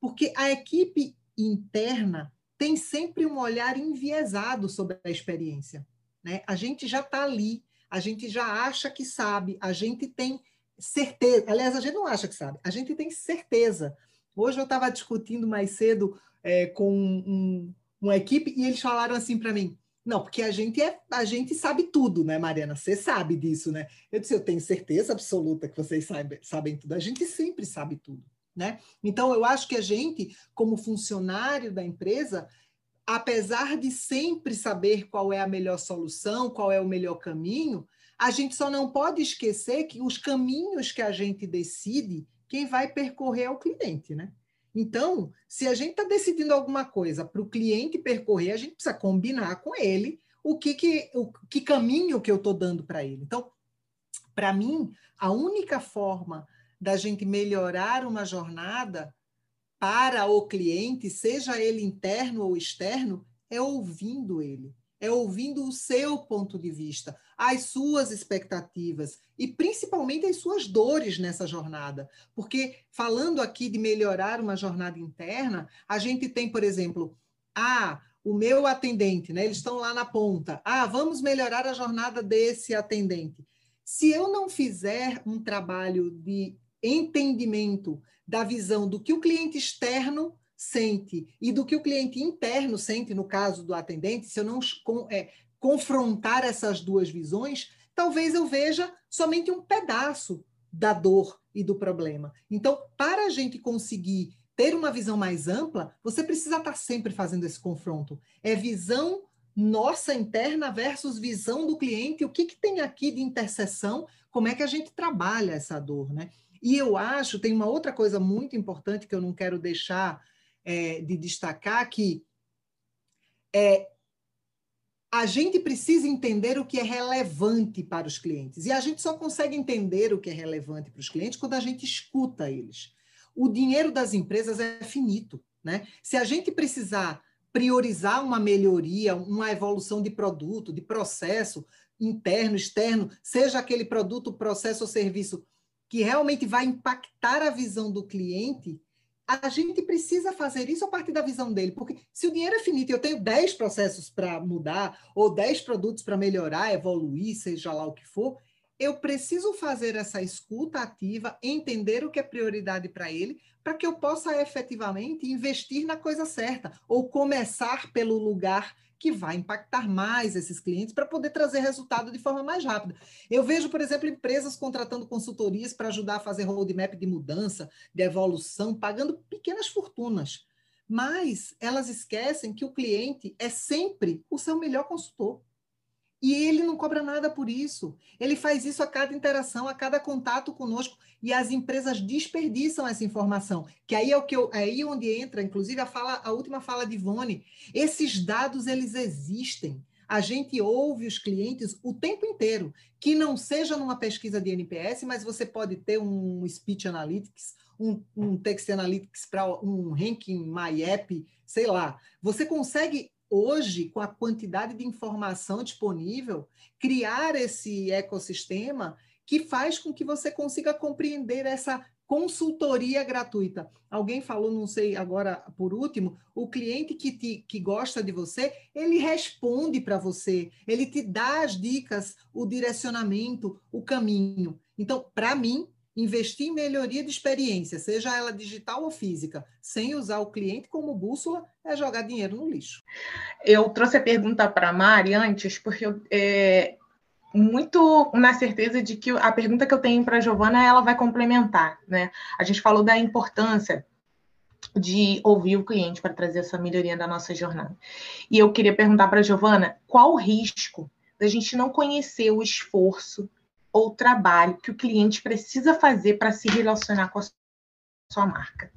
Porque a equipe interna tem sempre um olhar enviesado sobre a experiência. Né? A gente já está ali, a gente já acha que sabe, a gente tem certeza. Aliás, a gente não acha que sabe, a gente tem certeza. Hoje eu estava discutindo mais cedo é, com um, uma equipe e eles falaram assim para mim: não, porque a gente é, a gente sabe tudo, né, Mariana? Você sabe disso, né? Eu disse, eu tenho certeza absoluta que vocês sabem, sabem tudo. A gente sempre sabe tudo, né? Então eu acho que a gente, como funcionário da empresa, apesar de sempre saber qual é a melhor solução, qual é o melhor caminho, a gente só não pode esquecer que os caminhos que a gente decide, quem vai percorrer é o cliente, né? Então, se a gente está decidindo alguma coisa para o cliente percorrer, a gente precisa combinar com ele o que, que, o que caminho que eu estou dando para ele. Então, para mim, a única forma da gente melhorar uma jornada para o cliente, seja ele interno ou externo, é ouvindo ele, é ouvindo o seu ponto de vista, as suas expectativas e principalmente as suas dores nessa jornada. Porque falando aqui de melhorar uma jornada interna, a gente tem, por exemplo, ah, o meu atendente, né? Eles estão lá na ponta. Ah, vamos melhorar a jornada desse atendente. Se eu não fizer um trabalho de entendimento da visão do que o cliente externo sente e do que o cliente interno sente, no caso do atendente, se eu não é, confrontar essas duas visões, talvez eu veja somente um pedaço da dor e do problema. Então, para a gente conseguir ter uma visão mais ampla, você precisa estar sempre fazendo esse confronto. É visão nossa interna versus visão do cliente, o que, que tem aqui de interseção, como é que a gente trabalha essa dor, né? E eu acho, tem uma outra coisa muito importante que eu não quero deixar é, de destacar, que é, a gente precisa entender o que é relevante para os clientes. E a gente só consegue entender o que é relevante para os clientes quando a gente escuta eles. O dinheiro das empresas é finito. Né? Se a gente precisar priorizar uma melhoria, uma evolução de produto, de processo interno, externo, seja aquele produto, processo ou serviço que realmente vai impactar a visão do cliente, a gente precisa fazer isso a partir da visão dele, porque se o dinheiro é finito e eu tenho 10 processos para mudar, ou 10 produtos para melhorar, evoluir, seja lá o que for, eu preciso fazer essa escuta ativa, entender o que é prioridade para ele, para que eu possa efetivamente investir na coisa certa, ou começar pelo lugar que vai impactar mais esses clientes para poder trazer resultado de forma mais rápida. Eu vejo, por exemplo, empresas contratando consultorias para ajudar a fazer roadmap de mudança, de evolução, pagando pequenas fortunas. Mas elas esquecem que o cliente é sempre o seu melhor consultor. E ele não cobra nada por isso. Ele faz isso a cada interação, a cada contato conosco. E as empresas desperdiçam essa informação. Que aí é o que eu, é aí onde entra, inclusive, a, fala, a última fala de Ivone. Esses dados, eles existem. A gente ouve os clientes o tempo inteiro, que não seja numa pesquisa de NPS, mas você pode ter um Speech Analytics, um, um Text Analytics para um Ranking My App, sei lá. Você consegue hoje, com a quantidade de informação disponível, criar esse ecossistema que faz com que você consiga compreender essa consultoria gratuita. Alguém falou, não sei agora por último, o cliente que, te, que gosta de você, ele responde para você, ele te dá as dicas, o direcionamento, o caminho. Então, para mim, investir em melhoria de experiência, seja ela digital ou física, sem usar o cliente como bússola, é jogar dinheiro no lixo. Eu trouxe a pergunta para a Mari antes, porque eu, é, muito na certeza de que a pergunta que eu tenho para a Giovana, ela vai complementar. Né? A gente falou da importância de ouvir o cliente para trazer essa melhoria da nossa jornada. E eu queria perguntar para a Giovana qual o risco da gente não conhecer o esforço ou trabalho que o cliente precisa fazer para se relacionar com a sua marca.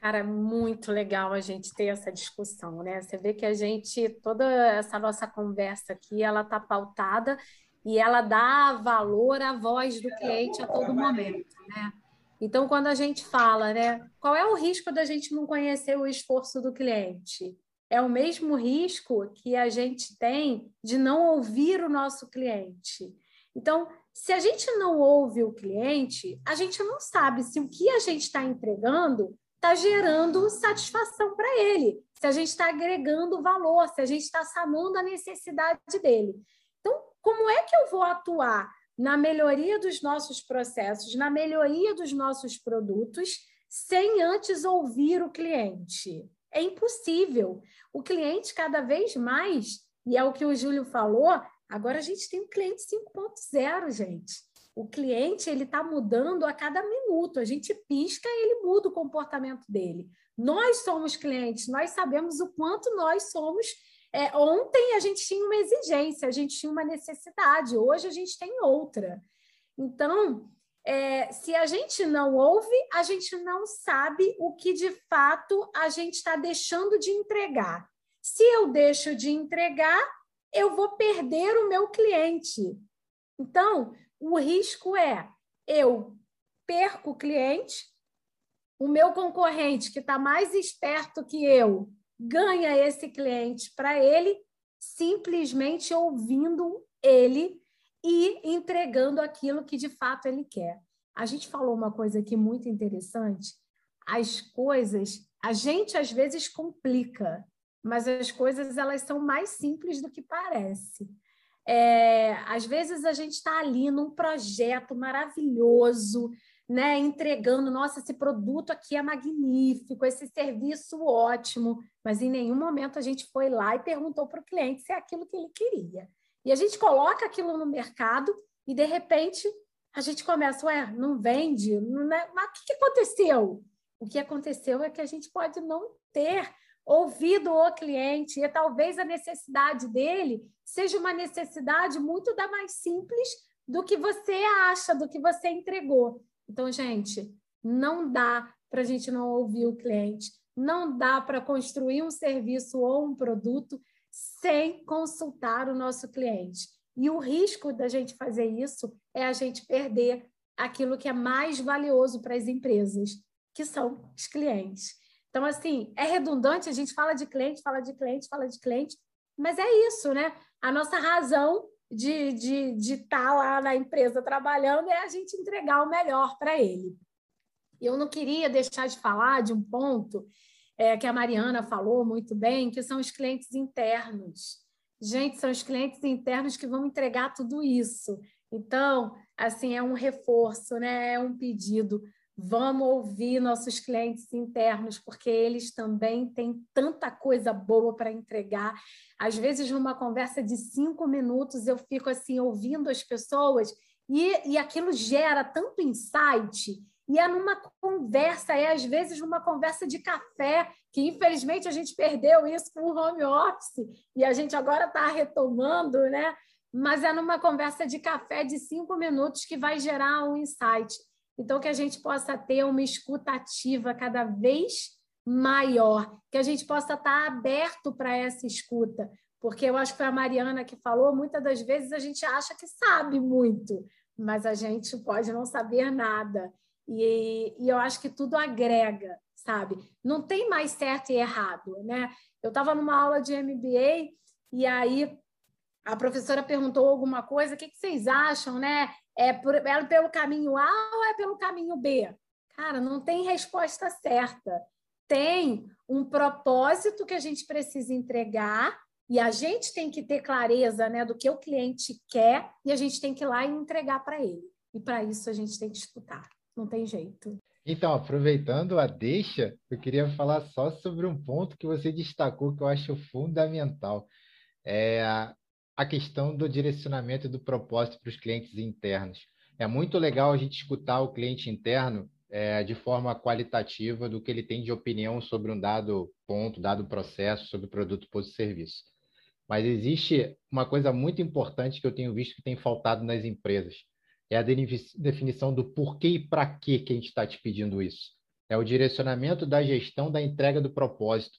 Cara, muito legal a gente ter essa discussão, né? Você vê que a gente, toda essa nossa conversa aqui, ela está pautada e ela dá valor à voz do cliente a todo momento, né? Então, quando a gente fala, né, qual é o risco da gente não conhecer o esforço do cliente? É o mesmo risco que a gente tem de não ouvir o nosso cliente. Então, se a gente não ouve o cliente, a gente não sabe se o que a gente está entregando está gerando satisfação para ele, se a gente está agregando valor, se a gente está sanando a necessidade dele. Então, como é que eu vou atuar na melhoria dos nossos processos, na melhoria dos nossos produtos, sem antes ouvir o cliente? É impossível. O cliente, cada vez mais, e é o que o Júlio falou, Agora a gente tem um cliente 5.0, gente. O cliente ele está mudando a cada minuto. A gente pisca ele muda o comportamento dele. Nós somos clientes, nós sabemos o quanto nós somos. É, ontem a gente tinha uma exigência, a gente tinha uma necessidade, hoje a gente tem outra. Então, é, se a gente não ouve, a gente não sabe o que de fato a gente está deixando de entregar. Se eu deixo de entregar, eu vou perder o meu cliente. Então, o risco é eu perco o cliente, o meu concorrente, que está mais esperto que eu, ganha esse cliente para ele, simplesmente ouvindo ele e entregando aquilo que de fato ele quer. A gente falou uma coisa aqui muito interessante. As coisas, a gente às vezes complica mas as coisas elas são mais simples do que parece. É, às vezes a gente está ali num projeto maravilhoso, né, entregando, nossa, esse produto aqui é magnífico, esse serviço ótimo, mas em nenhum momento a gente foi lá e perguntou para o cliente se é aquilo que ele queria. E a gente coloca aquilo no mercado e de repente a gente começa, ué, não vende, não é... mas o que aconteceu? O que aconteceu é que a gente pode não ter ouvido o cliente e talvez a necessidade dele seja uma necessidade muito da mais simples do que você acha, do que você entregou. Então, gente, não dá para a gente não ouvir o cliente, não dá para construir um serviço ou um produto sem consultar o nosso cliente. E o risco da gente fazer isso é a gente perder aquilo que é mais valioso para as empresas, que são os clientes. Então, assim, é redundante, a gente fala de cliente, fala de cliente, fala de cliente, mas é isso, né? A nossa razão de estar de, de tá lá na empresa trabalhando é a gente entregar o melhor para ele. Eu não queria deixar de falar de um ponto é, que a Mariana falou muito bem, que são os clientes internos. Gente, são os clientes internos que vão entregar tudo isso. Então, assim, é um reforço, né? é um pedido Vamos ouvir nossos clientes internos, porque eles também têm tanta coisa boa para entregar. Às vezes, numa conversa de cinco minutos, eu fico assim ouvindo as pessoas e, e aquilo gera tanto insight. E é numa conversa, é às vezes numa conversa de café, que infelizmente a gente perdeu isso com o home office, e a gente agora está retomando, né? mas é numa conversa de café de cinco minutos que vai gerar um insight. Então, que a gente possa ter uma escuta ativa cada vez maior, que a gente possa estar aberto para essa escuta, porque eu acho que foi a Mariana que falou, muitas das vezes a gente acha que sabe muito, mas a gente pode não saber nada. E, e eu acho que tudo agrega, sabe? Não tem mais certo e errado, né? Eu estava numa aula de MBA e aí a professora perguntou alguma coisa, o que, que vocês acham, né? É, por, é pelo caminho A ou é pelo caminho B? Cara, não tem resposta certa. Tem um propósito que a gente precisa entregar e a gente tem que ter clareza né, do que o cliente quer e a gente tem que ir lá e entregar para ele. E para isso a gente tem que escutar. Não tem jeito. Então, aproveitando a deixa, eu queria falar só sobre um ponto que você destacou que eu acho fundamental. É a questão do direcionamento do propósito para os clientes internos. É muito legal a gente escutar o cliente interno é, de forma qualitativa do que ele tem de opinião sobre um dado ponto, dado processo, sobre produto ou serviço. Mas existe uma coisa muito importante que eu tenho visto que tem faltado nas empresas, é a definição do porquê e para que a gente está te pedindo isso. É o direcionamento da gestão da entrega do propósito.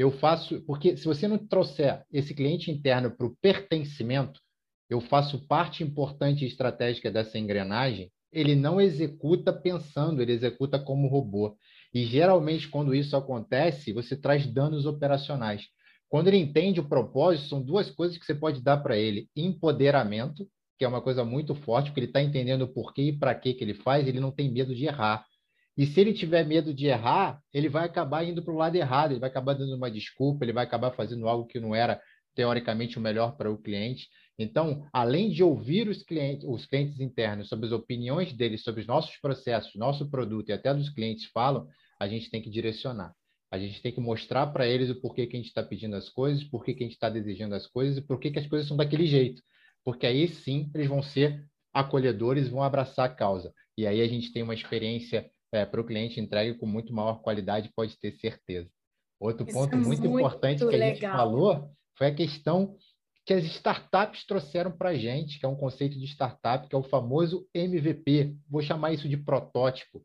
Eu faço, porque se você não trouxer esse cliente interno para o pertencimento, eu faço parte importante e estratégica dessa engrenagem, ele não executa pensando, ele executa como robô. E geralmente, quando isso acontece, você traz danos operacionais. Quando ele entende o propósito, são duas coisas que você pode dar para ele: empoderamento, que é uma coisa muito forte, porque ele está entendendo o porquê e para que ele faz, ele não tem medo de errar. E se ele tiver medo de errar, ele vai acabar indo para o lado errado, ele vai acabar dando uma desculpa, ele vai acabar fazendo algo que não era teoricamente o melhor para o cliente. Então, além de ouvir os clientes, os clientes internos sobre as opiniões deles, sobre os nossos processos, nosso produto e até dos clientes falam, a gente tem que direcionar. A gente tem que mostrar para eles o porquê que a gente está pedindo as coisas, porquê que a gente está desejando as coisas e porquê que as coisas são daquele jeito porque aí sim eles vão ser acolhedores, vão abraçar a causa. E aí a gente tem uma experiência é, para o cliente entregue com muito maior qualidade, pode ter certeza. Outro Isso ponto é muito, muito, importante que a gente falou foi a questão que as startups trouxeram para a gente, que é um conceito de startup, que é o famoso MVP. Vou chamar isso de protótipo.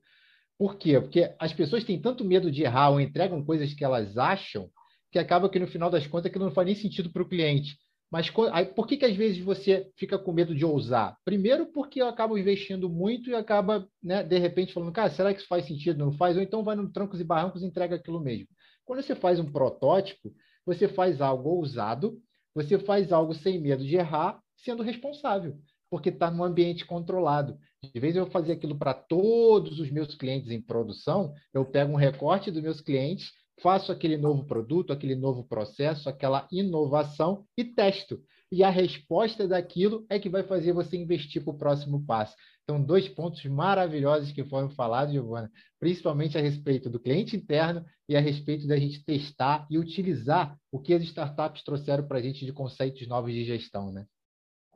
Por quê? Porque as pessoas têm tanto medo de errar ou entregam coisas que elas acham que acaba que no final das contas que não faz nem sentido para o cliente. Mas aí, por que, que às vezes você fica com medo de ousar? Primeiro, porque eu acabo investindo muito e acaba, né, de repente, falando, cara, será que isso faz sentido? Não faz? Ou então vai no trancos e barrancos e entrega aquilo mesmo. Quando você faz um protótipo, você faz algo ousado, você faz algo sem medo de errar, sendo responsável, porque está num ambiente controlado. De vez eu fazer aquilo para todos os meus clientes em produção, eu pego um recorte dos meus clientes faço aquele novo produto, aquele novo processo, aquela inovação e testo. E a resposta daquilo é que vai fazer você investir para o próximo passo. Então, dois pontos maravilhosos que foram falados, Giovana, principalmente a respeito do cliente interno e a respeito da gente testar e utilizar o que as startups trouxeram para a gente de conceitos novos de gestão, né?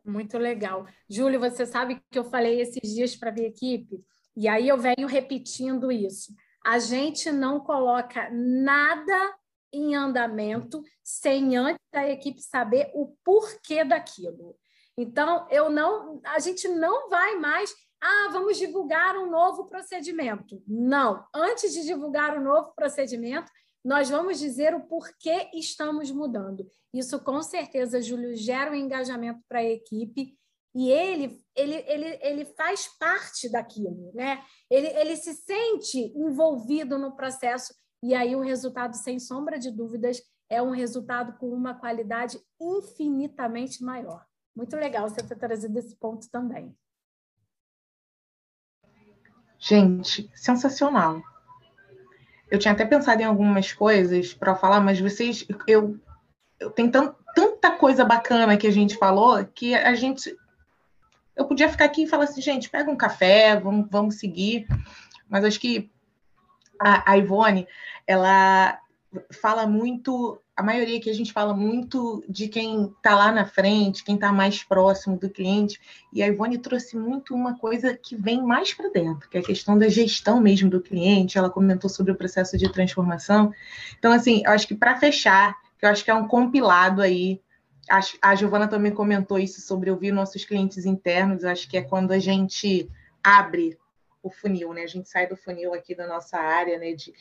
Muito legal. Júlio, você sabe que eu falei esses dias para a minha equipe, e aí eu venho repetindo isso a gente não coloca nada em andamento sem antes a equipe saber o porquê daquilo. Então, eu não, a gente não vai mais, ah, vamos divulgar um novo procedimento. Não, antes de divulgar o um novo procedimento, nós vamos dizer o porquê estamos mudando. Isso com certeza, Júlio, gera um engajamento para a equipe e ele, ele, ele, ele faz parte daquilo, né? Ele, ele se sente envolvido no processo e aí o resultado, sem sombra de dúvidas, é um resultado com uma qualidade infinitamente maior. Muito legal você ter trazido esse ponto também. Gente, sensacional. Eu tinha até pensado em algumas coisas para falar, mas vocês, eu, eu tenho tanta coisa bacana que a gente falou que a gente eu podia ficar aqui e falar assim, gente, pega um café, vamos, vamos seguir. Mas acho que a, a Ivone, ela fala muito, a maioria que a gente fala muito de quem está lá na frente, quem está mais próximo do cliente, e a Ivone trouxe muito uma coisa que vem mais para dentro, que é a questão da gestão mesmo do cliente, ela comentou sobre o processo de transformação. Então, assim, eu acho que para fechar, que eu acho que é um compilado aí a, Giovana também comentou isso sobre ouvir nossos clientes internos. Acho que é quando a gente abre o funil, né? A gente sai do funil aqui da nossa área, né? De,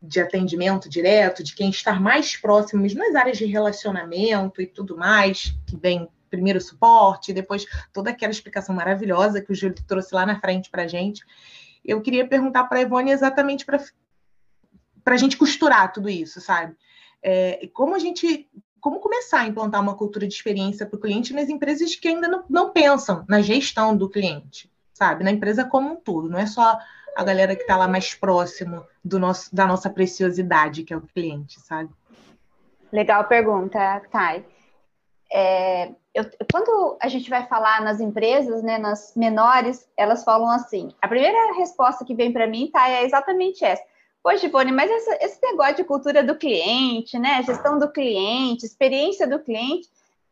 de atendimento direto, de quem está mais próximo, nas áreas de relacionamento e tudo mais, que vem primeiro suporte, depois toda aquela explicação maravilhosa que o Júlio trouxe lá na frente para a gente. Eu queria perguntar para a Ivone exatamente para a gente costurar tudo isso, sabe? É, como a gente como começar a implantar uma cultura de experiência para o cliente nas empresas que ainda não, não pensam na gestão do cliente, sabe? Na empresa como um todo, não é só a galera que está lá mais próximo do nosso, da nossa preciosidade, que é o cliente, sabe? Legal pergunta, Thay. É, eu, quando a gente vai falar nas empresas, né, nas menores, elas falam assim. A primeira resposta que vem para mim, tá, é exatamente essa. Poxa, Ivone, mas essa, esse negócio de cultura do cliente, né, gestão do cliente, experiência do cliente,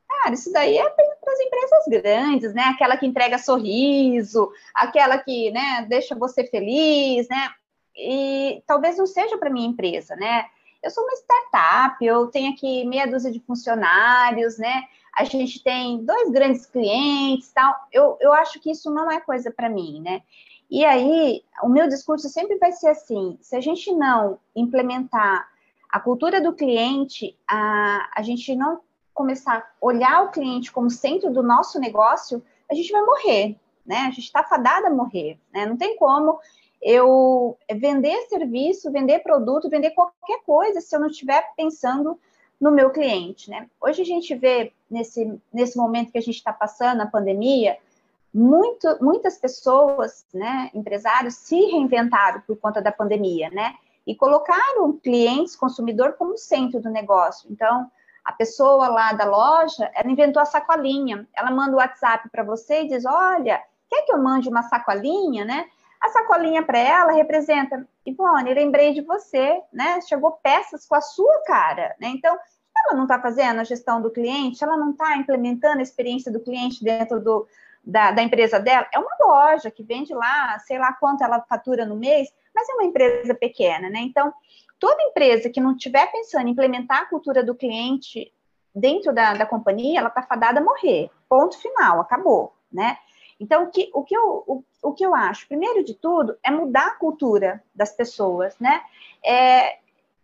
cara, isso daí é para as empresas grandes, né, aquela que entrega sorriso, aquela que, né, deixa você feliz, né, e talvez não seja para minha empresa, né, eu sou uma startup, eu tenho aqui meia dúzia de funcionários, né? A gente tem dois grandes clientes, tal. Eu, eu acho que isso não é coisa para mim, né? E aí, o meu discurso sempre vai ser assim: se a gente não implementar a cultura do cliente, a, a gente não começar a olhar o cliente como centro do nosso negócio, a gente vai morrer, né? A gente está fadada a morrer, né? Não tem como eu vender serviço, vender produto, vender qualquer coisa se eu não estiver pensando no meu cliente, né? Hoje a gente vê nesse, nesse momento que a gente está passando, a pandemia, muito, muitas pessoas, né, empresários, se reinventaram por conta da pandemia, né? E colocaram clientes, consumidor, como centro do negócio. Então, a pessoa lá da loja, ela inventou a sacolinha. Ela manda o WhatsApp para você e diz: Olha, quer que eu mande uma sacolinha, né? A sacolinha para ela representa, Ivone, lembrei de você, né? Chegou peças com a sua cara, né? Então, ela não está fazendo a gestão do cliente, ela não está implementando a experiência do cliente dentro do, da, da, empresa dela. É uma loja que vende lá, sei lá quanto ela fatura no mês, mas é uma empresa pequena, né? Então, toda empresa que não estiver pensando em implementar a cultura do cliente dentro da, da companhia, ela está fadada a morrer. Ponto final, acabou, né? Então, o que, o, que eu, o, o que eu acho, primeiro de tudo, é mudar a cultura das pessoas, né? É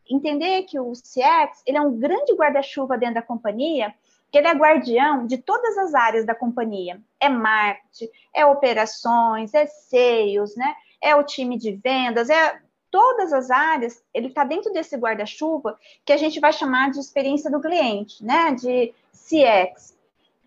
entender que o CX, ele é um grande guarda-chuva dentro da companhia, que ele é guardião de todas as áreas da companhia. É marketing, é operações, é sales, né? É o time de vendas, é todas as áreas, ele está dentro desse guarda-chuva que a gente vai chamar de experiência do cliente, né? De CX.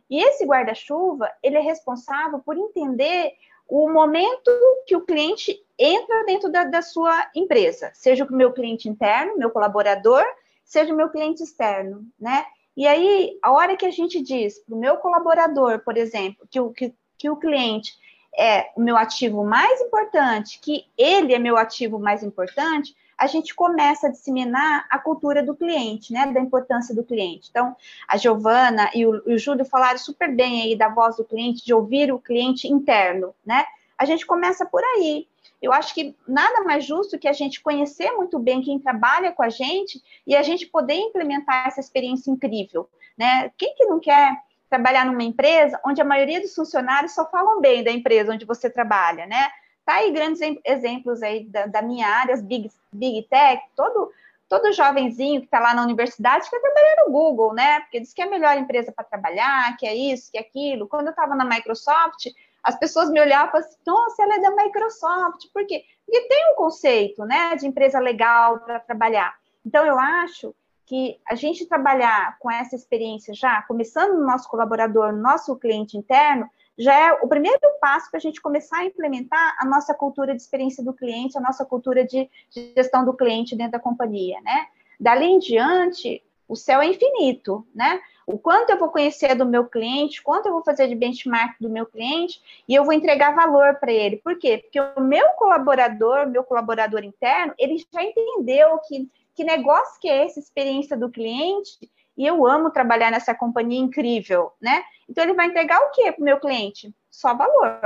E esse guarda-chuva, ele é responsável por entender o momento que o cliente entra dentro da, da sua empresa, seja o meu cliente interno, meu colaborador, seja o meu cliente externo, né? E aí, a hora que a gente diz para o meu colaborador, por exemplo, que o, que, que o cliente é o meu ativo mais importante, que ele é meu ativo mais importante, a gente começa a disseminar a cultura do cliente, né, da importância do cliente. Então, a Giovana e o, e o Júlio falaram super bem aí da voz do cliente, de ouvir o cliente interno, né? A gente começa por aí. Eu acho que nada mais justo que a gente conhecer muito bem quem trabalha com a gente e a gente poder implementar essa experiência incrível, né? Quem que não quer trabalhar numa empresa onde a maioria dos funcionários só falam bem da empresa onde você trabalha, né? Tá aí grandes exemplos aí da, da minha área, as big, big tech, todo, todo jovenzinho que está lá na universidade quer trabalhar no Google, né? Porque diz que é a melhor empresa para trabalhar, que é isso, que é aquilo. Quando eu estava na Microsoft, as pessoas me olhavam assim, nossa, ela é da Microsoft. Por quê? Porque tem um conceito, né, de empresa legal para trabalhar. Então, eu acho que a gente trabalhar com essa experiência já, começando no nosso colaborador, no nosso cliente interno, já é o primeiro passo para a gente começar a implementar a nossa cultura de experiência do cliente, a nossa cultura de gestão do cliente dentro da companhia, né? Dali em diante, o céu é infinito, né? O quanto eu vou conhecer do meu cliente, quanto eu vou fazer de benchmark do meu cliente, e eu vou entregar valor para ele. Por quê? Porque o meu colaborador, meu colaborador interno, ele já entendeu que, que negócio que é essa experiência do cliente, e eu amo trabalhar nessa companhia incrível, né? Então ele vai entregar o quê para o meu cliente? Só valor.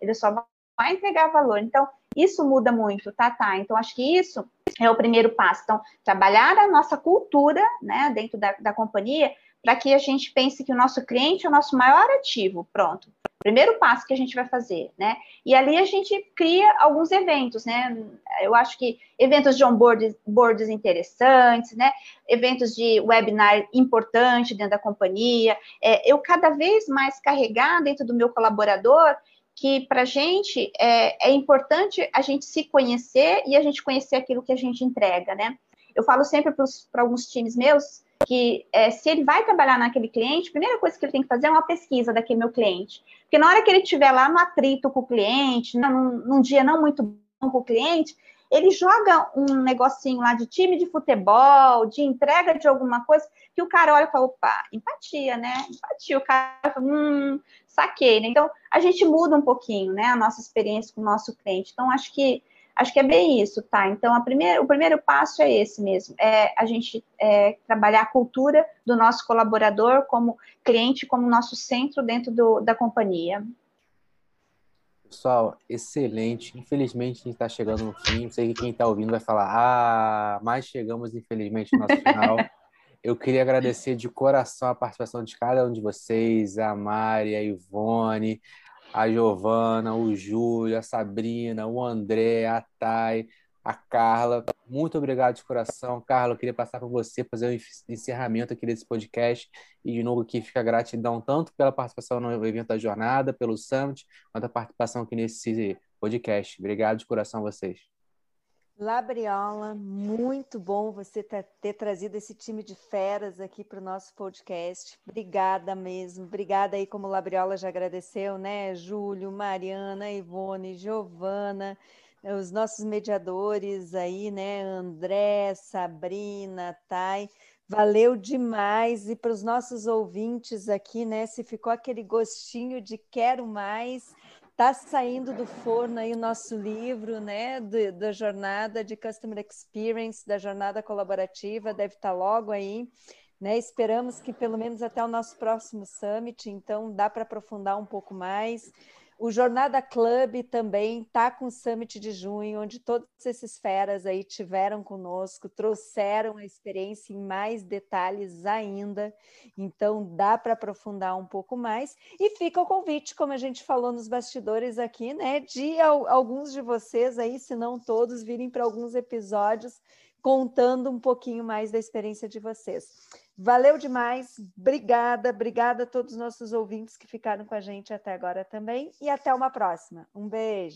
Ele só a entregar valor. Então, isso muda muito, tá, tá? Então, acho que isso é o primeiro passo. Então, trabalhar a nossa cultura, né, dentro da, da companhia, para que a gente pense que o nosso cliente é o nosso maior ativo. Pronto. Primeiro passo que a gente vai fazer, né? E ali a gente cria alguns eventos, né? Eu acho que eventos de onboards boards interessantes, né? Eventos de webinar importante dentro da companhia. É, eu cada vez mais carregar dentro do meu colaborador que para a gente é, é importante a gente se conhecer e a gente conhecer aquilo que a gente entrega, né? Eu falo sempre para alguns times meus que é, se ele vai trabalhar naquele cliente, a primeira coisa que ele tem que fazer é uma pesquisa daquele meu cliente. Porque na hora que ele estiver lá no atrito com o cliente, num, num dia não muito bom com o cliente, ele joga um negocinho lá de time de futebol, de entrega de alguma coisa, que o cara olha e fala, opa, empatia, né? Empatia. O cara fala, hum, saquei, né? Então, a gente muda um pouquinho, né, a nossa experiência com o nosso cliente. Então, acho que Acho que é bem isso, tá? Então, primeira, o primeiro passo é esse mesmo, é a gente é, trabalhar a cultura do nosso colaborador como cliente, como nosso centro dentro do, da companhia. Pessoal, excelente. Infelizmente, a gente está chegando no fim. Sei que quem está ouvindo vai falar, ah, mas chegamos, infelizmente, no nosso final. Eu queria agradecer de coração a participação de cada um de vocês, a Mari, a Ivone, a Giovana, o Júlio, a Sabrina, o André, a Thay, a Carla. Muito obrigado de coração. Carla, eu queria passar para você, fazer o encerramento aqui desse podcast. E, de novo, aqui fica gratidão tanto pela participação no evento da jornada, pelo Summit, quanto a participação aqui nesse podcast. Obrigado de coração a vocês. Labriola, muito bom você ter trazido esse time de feras aqui para o nosso podcast. Obrigada mesmo. Obrigada aí, como Labriola já agradeceu, né? Júlio, Mariana, Ivone, Giovana, os nossos mediadores aí, né? André, Sabrina, Thay. Valeu demais. E para os nossos ouvintes aqui, né? Se ficou aquele gostinho de quero mais Está saindo do forno aí o nosso livro, né, do, da jornada de Customer Experience, da jornada colaborativa, deve estar tá logo aí. Né? Esperamos que pelo menos até o nosso próximo summit, então dá para aprofundar um pouco mais. O Jornada Club também está com o Summit de junho, onde todos esses feras aí tiveram conosco, trouxeram a experiência em mais detalhes ainda. Então dá para aprofundar um pouco mais. E fica o convite, como a gente falou nos bastidores aqui, né? De alguns de vocês aí, se não todos, virem para alguns episódios contando um pouquinho mais da experiência de vocês. Valeu demais, obrigada, obrigada a todos os nossos ouvintes que ficaram com a gente até agora também e até uma próxima. Um beijo.